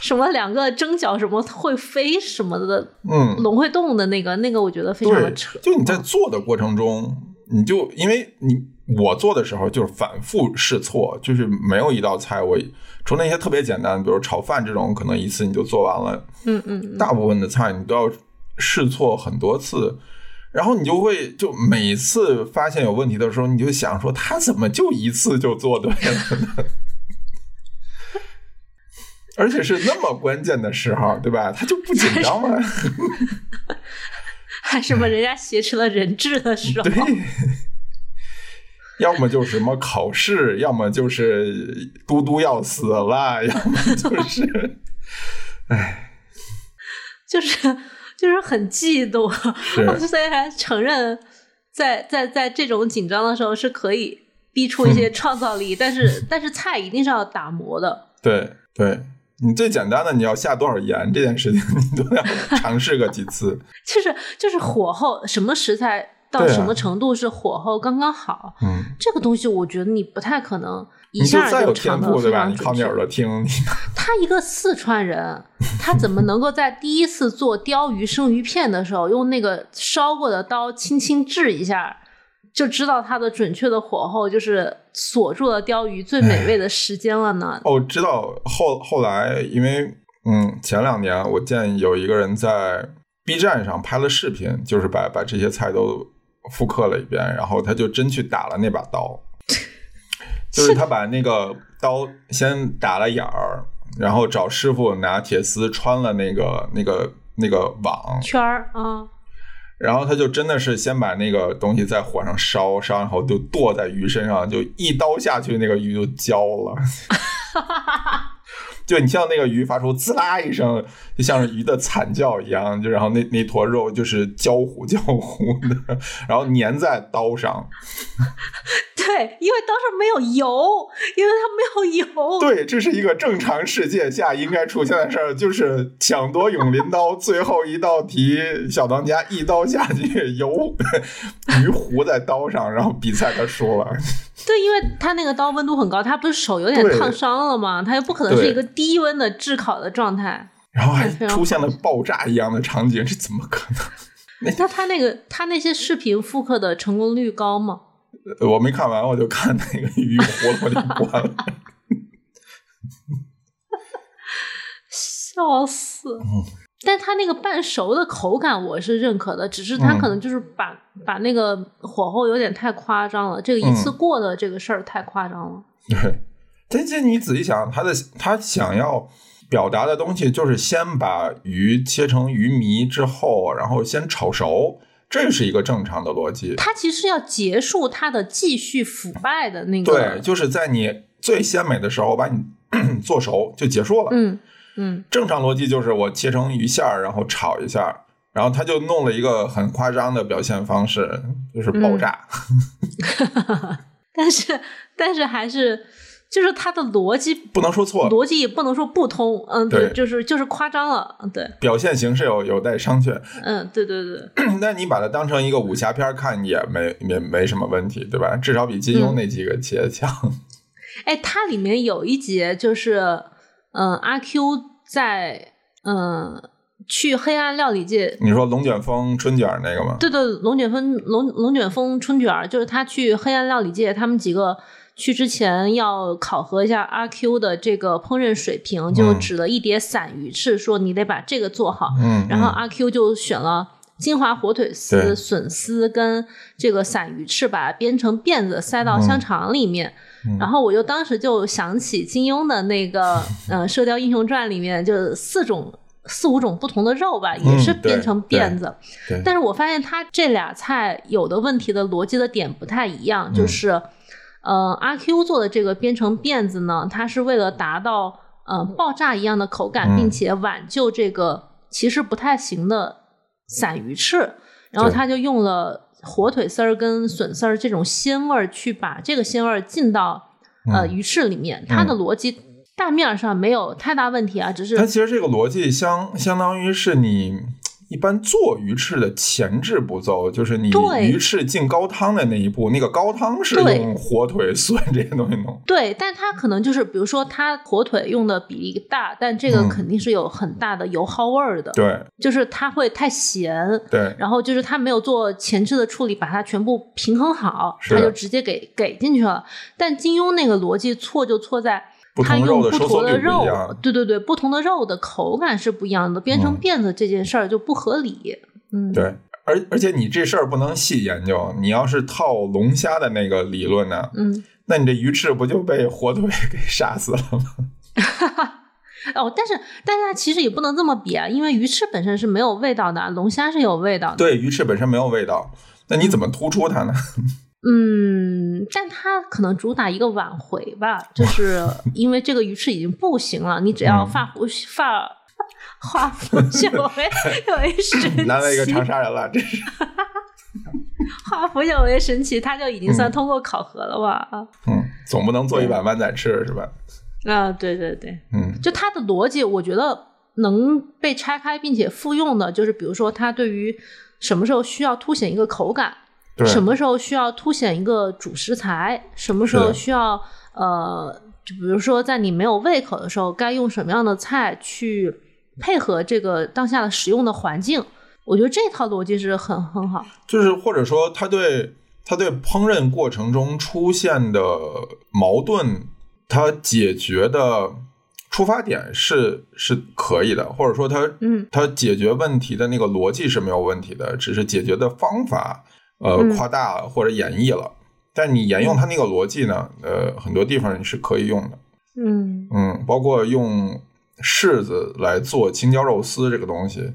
什么两个蒸饺什么会飞什么的，嗯，龙会动的那个，那个我觉得非常的扯，。就你在做的过程中，你就因为你我做的时候就是反复试错，就是没有一道菜我除了那些特别简单，比如炒饭这种，可能一次你就做完了。嗯嗯嗯，大部分的菜你都要试错很多次，然后你就会就每次发现有问题的时候，你就想说他怎么就一次就做对了呢？而且是那么关键的时候，对吧？他就不紧张吗？还什么人家挟持了人质的时候，对，要么就是什么考试，要么就是嘟嘟要死了，要么就是，哎，就是就是很嫉妒。虽然承认在在在这种紧张的时候是可以逼出一些创造力，但是但是菜一定是要打磨的。对对。你最简单的，你要下多少盐这件事情，你都要尝试个几次。就是就是火候，什么食材到什么程度是火候刚刚好，嗯，这个东西我觉得你不太可能一下就下再有天赋，尝到非对吧？常准确你靠你耳。朵听，他一个四川人，他怎么能够在第一次做鲷鱼生鱼片的时候，用那个烧过的刀轻轻制一下，就知道它的准确的火候，就是锁住了鲷鱼最美味的时间了呢？哦，知道后后来，因为嗯，前两年我见有一个人在 B 站上拍了视频，就是把把这些菜都复刻了一遍，然后他就真去打了那把刀，就是他把那个刀先打了眼儿，然后找师傅拿铁丝穿了那个那个那个网，圈儿啊，然后他就真的是先把那个东西在火上烧，烧完后就剁在鱼身上，就一刀下去，那个鱼就焦了。就你像那个鱼发出滋啦一声，就像是鱼的惨叫一样，就然后那那坨肉就是焦糊焦糊的，然后粘在刀上。对，因为刀上没有油，因为它没有油。对，这是一个正常世界下应该出现的事儿，就是抢夺永林刀，最后一道题，小当家一刀下去，油 鱼糊在刀上，然后比赛他输了。对，因为他那个刀温度很高，他不是手有点烫伤了吗？他又不可能是一个低温的炙烤的状态，然后还 出现了爆炸一样的场景，这怎么可能？那 他那个他那些视频复刻的成功率高吗？我没看完，我就看那个鱼糊了，我就关了。笑死！但他那个半熟的口感我是认可的，只是他可能就是把把那个火候有点太夸张了，这个一次过的这个事儿太夸张了。对，但这你仔细想，他的他想要表达的东西就是先把鱼切成鱼糜之后，然后先炒熟，这是一个正常的逻辑。他其实要结束它的继续腐败的那个，对，就是在你最鲜美的时候把你 做熟就结束了。嗯。嗯，正常逻辑就是我切成鱼馅儿，然后炒一下，然后他就弄了一个很夸张的表现方式，就是爆炸。但是，但是还是就是他的逻辑不能说错，逻辑也不能说不通。嗯，对，就是就是夸张了。对，表现形式有有待商榷。嗯，对对对。那你把它当成一个武侠片看也没也没什么问题，对吧？至少比金庸那几个切强。哎，它里面有一节就是。嗯，阿 Q 在嗯去黑暗料理界，你说龙卷风春卷那个吗？对对，龙卷风龙龙卷风春卷就是他去黑暗料理界，他们几个去之前要考核一下阿 Q 的这个烹饪水平，就指了一碟散鱼翅，说你得把这个做好。嗯，然后阿 Q 就选了金华火腿丝、笋丝跟这个散鱼翅，把它编成辫子塞到香肠里面。然后我就当时就想起金庸的那个，呃，《射雕英雄传》里面就四种、四五种不同的肉吧，也是编成辫子。但是我发现他这俩菜有的问题的逻辑的点不太一样，就是，呃，阿 Q 做的这个编成辫子呢，它是为了达到呃爆炸一样的口感，并且挽救这个其实不太行的散鱼翅，然后他就用了。火腿丝儿跟笋丝儿这种鲜味儿，去把这个鲜味儿进到呃鱼翅里面，它的逻辑大面上没有太大问题啊，只是它其实这个逻辑相相当于是你。一般做鱼翅的前置步骤，就是你鱼翅进高汤的那一步，那个高汤是用火腿、笋这些东西弄。对，但它可能就是，比如说它火腿用的比例大，但这个肯定是有很大的油耗味儿的。对，就是它会太咸。对，然后就是它没有做前置的处理，把它全部平衡好，它就直接给给进去了。但金庸那个逻辑错就错在。他用不同的肉，对对对，不同的肉的口感是不一样的，编成辫子这件事儿就不合理。嗯，对，而而且你这事儿不能细研究，你要是套龙虾的那个理论呢，嗯，那你这鱼翅不就被火腿 给杀死了吗？哦，但是但是它其实也不能这么比啊，因为鱼翅本身是没有味道的，龙虾是有味道的。对，鱼翅本身没有味道，那你怎么突出它呢？嗯，但它可能主打一个挽回吧，就是因为这个鱼翅已经不行了，你只要发福发 化腐朽为为神奇，难为一个长沙人了，这是 化腐朽为神奇，它就已经算通过考核了吧？啊嗯，总不能做一碗湾仔翅是吧？啊，对对对，嗯，就它的逻辑，我觉得能被拆开并且复用的，就是比如说它对于什么时候需要凸显一个口感。什么时候需要凸显一个主食材？什么时候需要呃，就比如说在你没有胃口的时候，该用什么样的菜去配合这个当下的使用的环境？我觉得这套逻辑是很很好。就是或者说，他对他对烹饪过程中出现的矛盾，他解决的出发点是是可以的，或者说他嗯，他解决问题的那个逻辑是没有问题的，只是解决的方法。呃，夸大了或者演绎了，但你沿用它那个逻辑呢？呃，很多地方你是可以用的。嗯嗯，包括用柿子来做青椒肉丝这个东西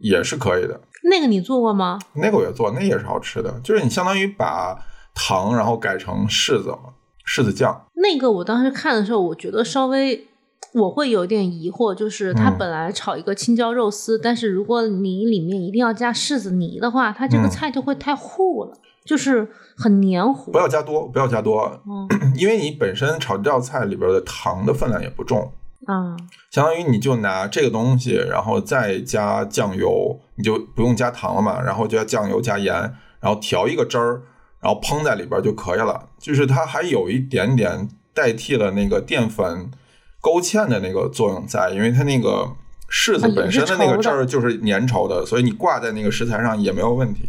也是可以的。那个你做过吗？那个我也做，那也是好吃的。就是你相当于把糖然后改成柿子嘛，柿子酱。那个我当时看的时候，我觉得稍微我会有点疑惑，就是它嗯本来炒一个青椒肉丝，但是如果你里面一定要加柿子泥的话，它这个嗯菜就会太糊了，就是很黏糊不。要加多，不要加多，嗯 因为你本身炒这道菜里边的糖的分量也不重，啊相当于你就拿这个东西，然后再加酱油，你就不用加糖了嘛，然后就加酱油加盐，然后调一个汁儿，然后烹在里边就可以了。就是它还有一点点代替了那个淀粉勾芡的那个作用在，因为它那个柿子本身的的那个汁儿就是粘稠的，所以你挂在那个食材上也没有问题。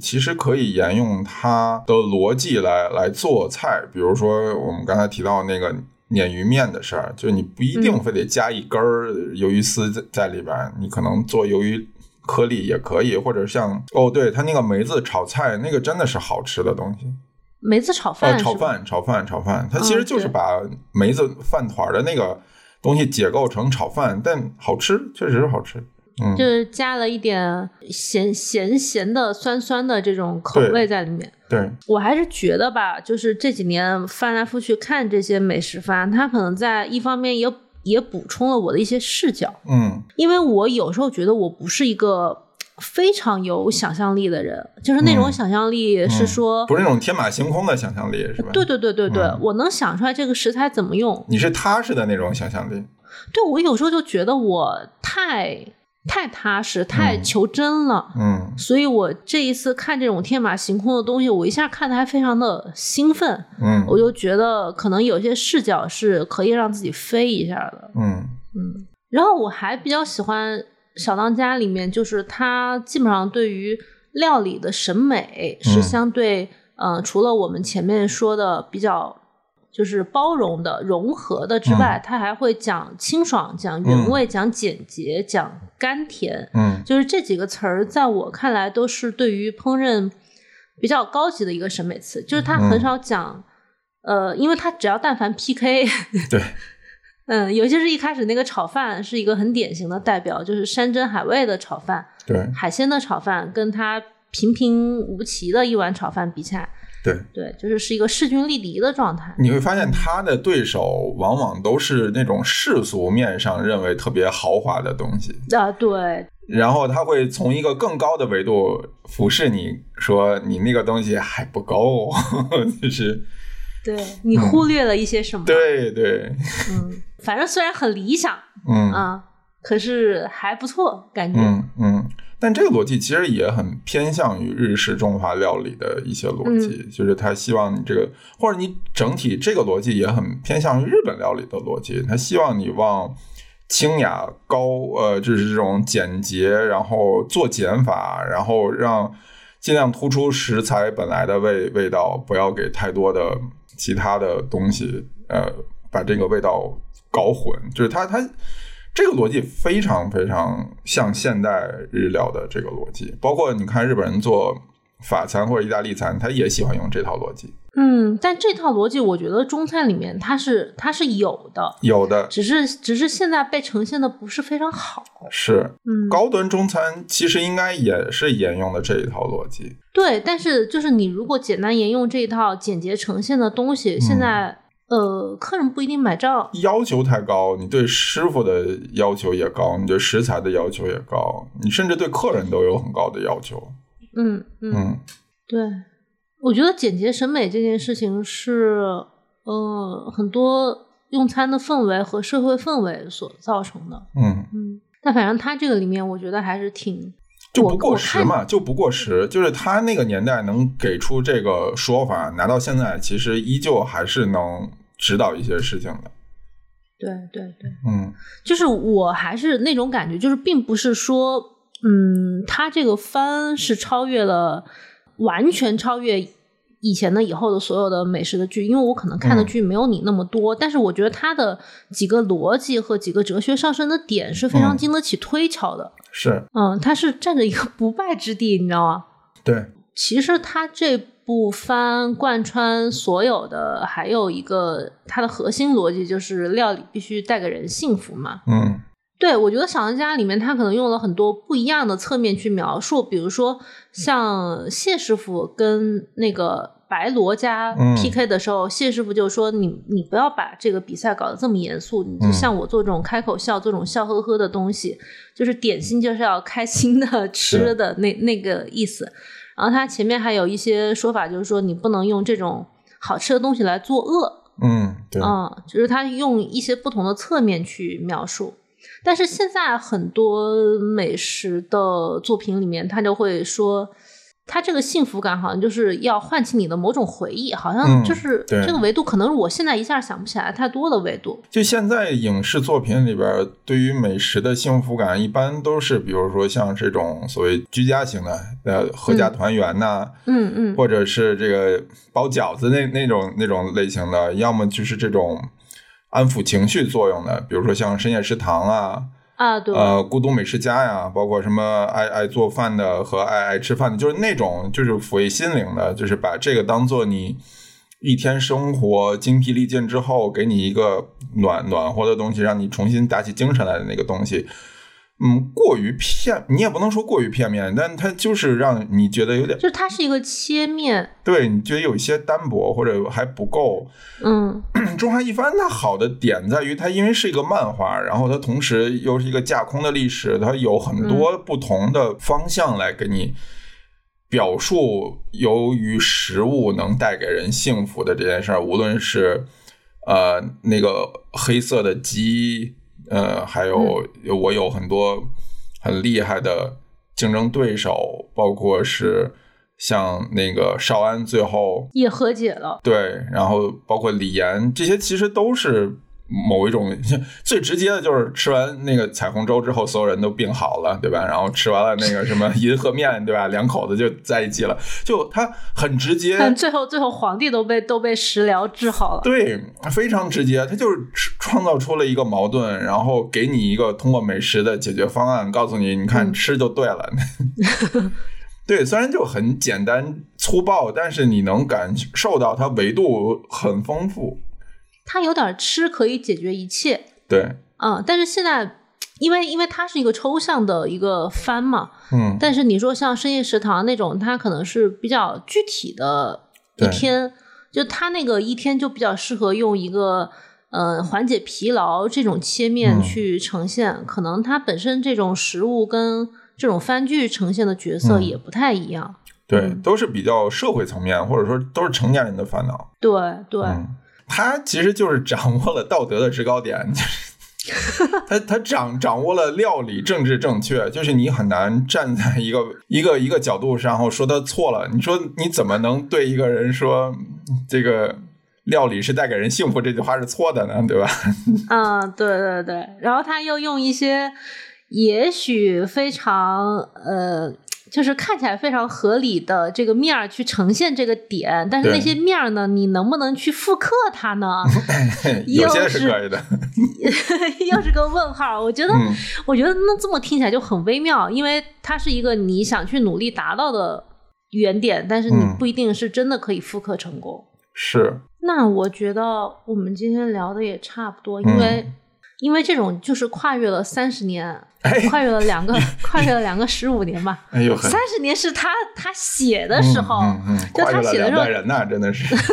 其实可以沿用它的逻辑来来做菜，比如说我们刚才提到那个鲶鱼面的事儿，就你不一定嗯。非得加一根儿鱿鱼丝在在里边儿，你可能做鱿鱼颗粒也可以，或者像哦，对，它那个梅子炒菜那个真的是好吃的东西，梅子炒呃，饭、炒，饭炒饭炒饭，它其实就是把梅子饭团的那个东西解构成炒饭，但好吃，确实是好吃，嗯，就是加了一点咸咸咸的、酸酸的这种口味在里面。对，我还是觉得吧，就是这几年翻来覆去看这些美食番，它可能在一方面也也补充了我的一些视角，嗯。因为我有时候觉得我不是一个非常有想象力的人，就是那种嗯想象力是说，不是那种天马行空的想象力，是吧？对对对对对，嗯我能想出来这个食材怎么用。你是踏实的那种想象力，对我有时候就觉得我太太踏实，太嗯求真了。嗯所以我这一次看这种天马行空的东西，我一下看的还非常的兴奋，嗯我就觉得可能有些视角是可以让自己飞一下的。嗯嗯，然后我还比较喜欢《小当家》里面，就是他基本上对于料理的审美是嗯。相对，呃，除了我们前面说的比较就是包容的、融合的之外，他还会讲清爽、讲原味、讲简洁、讲甘甜，嗯。就是这几个词儿，在我看来都是对于烹饪比较高级的一个审美词，就是他很嗯少讲。呃，因为他只要但凡 PK，对，嗯，尤其是一开始那个炒饭是一个很典型的代表，就是山珍海味的炒饭，对海鲜的炒饭，跟它平平无奇的一碗炒饭比起来，对，对，就是是一个势均力敌的状态。你会发现他的对手往往都是那种世俗面上认为特别豪华的东西，啊，对，然后他会从一个更高的维度俯视你，说你那个东西还不够，就是对你忽略了一些什么？，对对，嗯，反正虽然很理想嗯啊，可是还不错，感觉。嗯嗯。但这个逻辑其实也很偏向于日式中华料理的一些逻辑，就是他希望你这个，或者你整体这个逻辑也很偏向于日本料理的逻辑，他希望你往清雅高，呃，就是这种简洁，然后做减法，然后让尽量突出食材本来的味味道，不要给太多的其他的东西，呃，把这个味道搞混，就是他他。这个逻辑非常非常像现代日料的这个逻辑，包括你看日本人做法餐或者意大利餐，他也喜欢用这套逻辑。嗯，但这套逻辑我觉得中餐里面它是它是有的，有的只是只是现在被呈现的不是非常好。是嗯，高端中餐，其实应该也是沿用的这一套逻辑。对，但是就是你如果简单沿用这一套简洁呈现的东西，现在呃，客人不一定买账。要求太高，你对师傅的要求也高，你对食材的要求也高，你甚至对客人都有很高的要求。嗯嗯，嗯对，我觉得简洁审美这件事情是呃很多用餐的氛围和社会氛围所造成的。嗯，嗯，但反正他这个里面，我觉得还是挺就不过时嘛，就不过时。就是他那个年代能给出这个说法，拿到现在其实依旧还是能指导一些事情的。对对对，嗯就是我还是那种感觉，就是并不是说，嗯，他这个番是超越了，完全超越以前的以后的所有的美食的剧，因为我可能看的嗯。剧没有你那么多，但是我觉得它的几个逻辑和几个哲学上升的点是非常嗯。经得起推敲的，是。嗯，它是占着一个不败之地，你知道吗？对，其实它这部番贯穿所有的，还有一个它的核心逻辑就是料理必须带给人幸福嘛。嗯。对，我觉得《小当家》里面他可能用了很多不一样的侧面去描述，比如说像谢师傅跟那个白罗家嗯 PK 的时候，谢师傅就说你你不要把这个比赛搞得这么严肃，你就嗯像我做这种开口笑、做这种笑呵呵的东西，就是点心就是要开心的 吃的那那个意思。然后他前面还有一些说法，就是说你不能用这种好吃的东西来作恶，嗯，对，嗯，就是他用一些不同的侧面去描述。但是现在很多美食的作品里面，他就会说，他这个幸福感好像就是要唤起你的某种回忆，好像嗯就是这个维度，可能我现在一下想不起来太多的维度。就现在影视作品里边，对于美食的幸福感，一般都是比如说像这种所谓居家型的，呃，合家团圆呐、嗯嗯或者是这个包饺子那那种那种类型的，要么就是这种安抚情绪作用的，比如说像深夜食堂啊，啊，对，呃，孤独美食家呀，包括什么爱爱做饭的和爱爱吃饭的，就是那种就是抚慰心灵的，就是把这个当做你一天生活精疲力尽之后，给你一个暖暖和的东西，让你重新打起精神来的那个东西。嗯，过于片，你也不能说过于片面，但它就是让你觉得有点就是它是一个切面，对你觉得有一些单薄或者还不够。嗯 中华一番它好的点在于，它因为是一个漫画，然后它同时又是一个架空的历史，它有很多不同的方向来给你表述，由于食物能带给人幸福的这件事儿，无论是呃那个黑色的鸡，呃，还有我有很多很厉害的竞争对手，包括是像那个少安最后也和解了。对，然后包括李岩，这些其实都是某一种 最直接的，就是吃完那个彩虹粥之后，所有人都病好了，对吧？然后吃完了那个什么银河面，对吧？两口子就在一起了，就他很直接，但最后最后皇帝都被都被食疗治好了。对，非常直接，他就是创造出了一个矛盾，然后给你一个通过美食的解决方案，告诉你，你看嗯吃就对了。对，虽然就很简单粗暴，但是你能感受到它维度很丰富。它有点吃可以解决一切，对，嗯，但是现在。因为因为它是一个抽象的一个番嘛，嗯，但是你说像深夜食堂那种，它可能是比较具体的一天，就它那个一天就比较适合用一个呃缓解疲劳这种切面嗯去呈现，可能它本身这种食物跟这种番剧呈现的角色嗯也不太一样。对，嗯都是比较社会层面，或者说都是成年人的烦恼。对对，嗯，他其实就是掌握了道德的制高点，就是他他掌掌握了料理政治正确，就是你很难站在一个一个一个角度上，然后说他错了。你说你怎么能对一个人说这个料理是带给人幸福这句话是错的呢？对吧？嗯，对对对，然后他又用一些也许非常呃。就是看起来非常合理的这个面儿去呈现这个点，但是那些面儿呢，你能不能去复刻它呢？有些又是是可以的。又是个问号。我觉得，嗯我觉得那这么听起来就很微妙，因为它是一个你想去努力达到的原点，但是你嗯不一定是真的可以复刻成功。是，那我觉得我们今天聊的也差不多，因嗯为、因为这种就是跨越了三十年，哎跨越了两个，跨越了两个十五年吧。哎呦三十年是他他写的时候，嗯嗯嗯就他写的时候代人呐，真的是。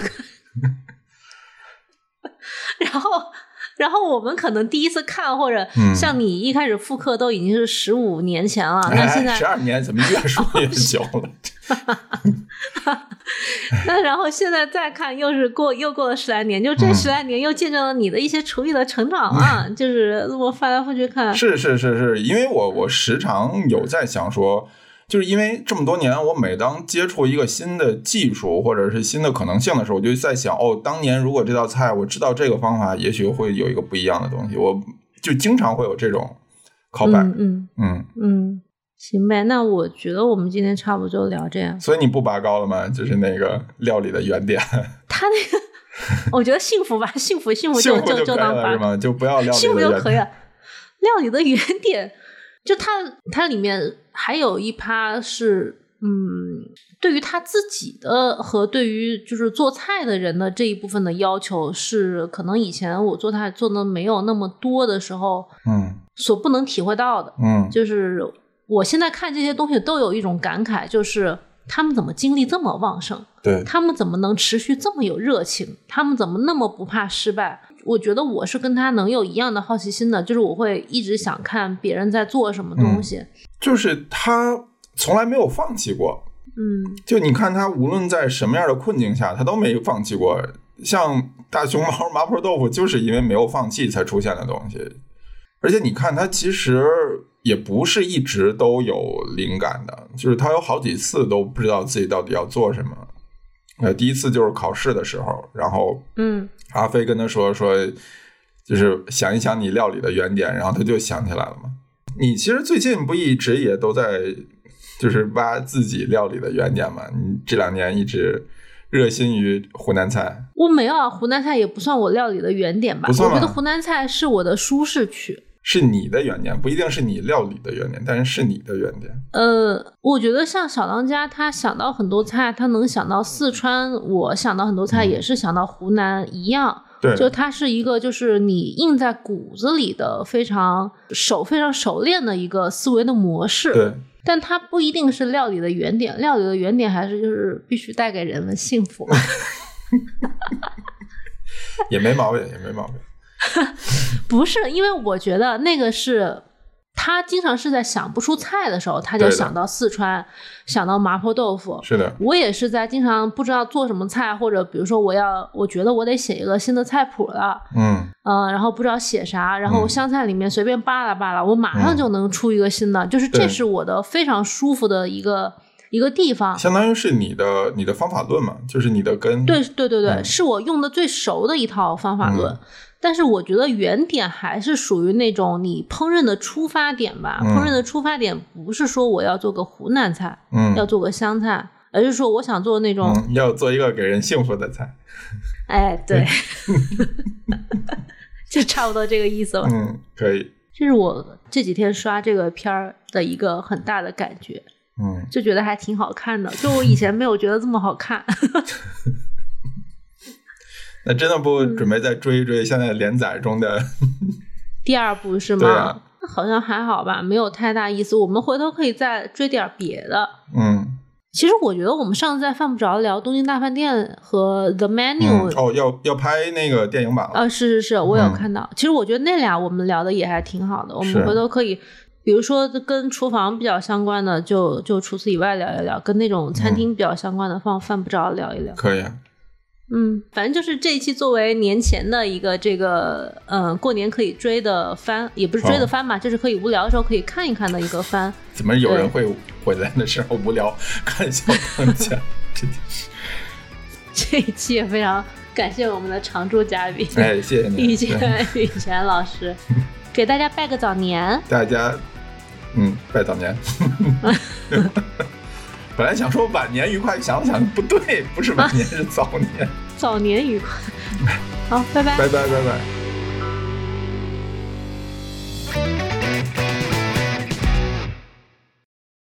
然后。然后我们可能第一次看，或者嗯像你一开始复刻都已经是十五年前了，那现在十二年怎么越说越久了？那然后现在再看，又是过又过了十来年，就这嗯十来年又见证了你的一些厨艺的成长啊！就是我翻来覆去看，是是是是，因为我我时常有在想说，就是因为这么多年，我每当接触一个新的技术或者是新的可能性的时候，我就在想，哦，当年如果这道菜我知道这个方法，也许会有一个不一样的东西。我就经常会有这种 callback，嗯嗯嗯，嗯，行呗。那我觉得我们今天差不多就聊这样。所以你不拔高了吗？就是那个料理的原点，他那个，我觉得幸福吧，幸福幸福就就就当拔了是吗？就不要料理幸福。就可以了。料理的原点，就它它里面还有一趴是，嗯，对于他自己的和对于就是做菜的人的这一部分的要求，是可能以前我做菜做的没有那么多的时候嗯所不能体会到的。嗯就是我现在看这些东西都有一种感慨，就是他们怎么精力这么旺盛？对，他们怎么能持续这么有热情？他们怎么那么不怕失败？我觉得我是跟他能有一样的好奇心的，就是我会一直想看别人在做什么东西。就是他从来没有放弃过。嗯，就你看他无论在什么样的困境下，他都没放弃过。像大熊猫、麻婆豆腐，就是因为没有放弃才出现的东西。而且你看他其实也不是一直都有灵感的，就是他有好几次都不知道自己到底要做什么。呃，第一次就是考试的时候，然后嗯，阿飞跟他说说，就是想一想你料理的原点，然后他就想起来了嘛。你其实最近不一直也都在就是挖自己料理的原点嘛？你这两年一直热心于湖南菜，我没有啊，湖南菜也不算我料理的原点吧？我觉得湖南菜是我的舒适区。是你的原点，不一定是你料理的原点，但是是你的原点。呃，我觉得像小当家，他想到很多菜，他能想到四川，我想到很多菜也是想到湖南一样。对，就它是一个，就是你印在骨子里的非常熟、非常熟练的一个思维的模式。对，但它不一定是料理的原点，料理的原点还是就是必须带给人们幸福。也没毛病，也没毛病。不是，因为我觉得那个是他经常是在想不出菜的时候，他就想到四川，想到麻婆豆腐。是的，我也是在经常不知道做什么菜，或者比如说我要，我觉得我得写一个新的菜谱了，嗯，嗯、然后不知道写啥，然后我嗯香菜里面随便扒拉扒拉，我马上嗯。就能出一个新的，就是这是我的非常舒服的一个一个地方。相当于是你的你的方法论嘛，就是你的根。对对对对，嗯是我用的最熟的一套方法论。嗯但是我觉得原点还是属于那种你烹饪的出发点吧。嗯烹饪的出发点不是说我要做个湖南菜，嗯，要做个湘菜，而是说我想做那种，嗯，要做一个给人幸福的菜。哎，对，就差不多这个意思了。嗯，可以。这是我这几天刷这个片儿的一个很大的感觉，嗯，就觉得还挺好看的。就我以前没有觉得这么好看。那真的嗯不准备再追一追现在连载中的？第二部是吗？对啊那好像还好吧，没有太大意思。我们回头可以再追点别的。嗯其实我觉得我们上次在犯不着聊《东京大饭店》和《The 嗯 Menu》哦，要要拍那个电影版了。啊，是是是，我有嗯看到。其实我觉得那俩我们聊的也还挺好的，我们回头可以，比如说跟厨房比较相关的，就就除此以外聊一聊；跟那种餐厅比较相关的，放犯不着聊一聊。可以啊。嗯，反正就是这一期作为年前的一个这个嗯过年可以追的番，也不是追的哦番吧，就是可以无聊的时候可以看一看的一个番。怎么有人会回来的时候无聊看一下当家？这 这一期也非常感谢我们的常驻嘉宾哎，谢谢你，遇见对 雨泉老师，给大家拜个早年。大家，嗯，拜早年。本来想说晚年愉快，想了想不对，不是晚年，是早年。早年愉快。好，拜拜。拜拜拜拜。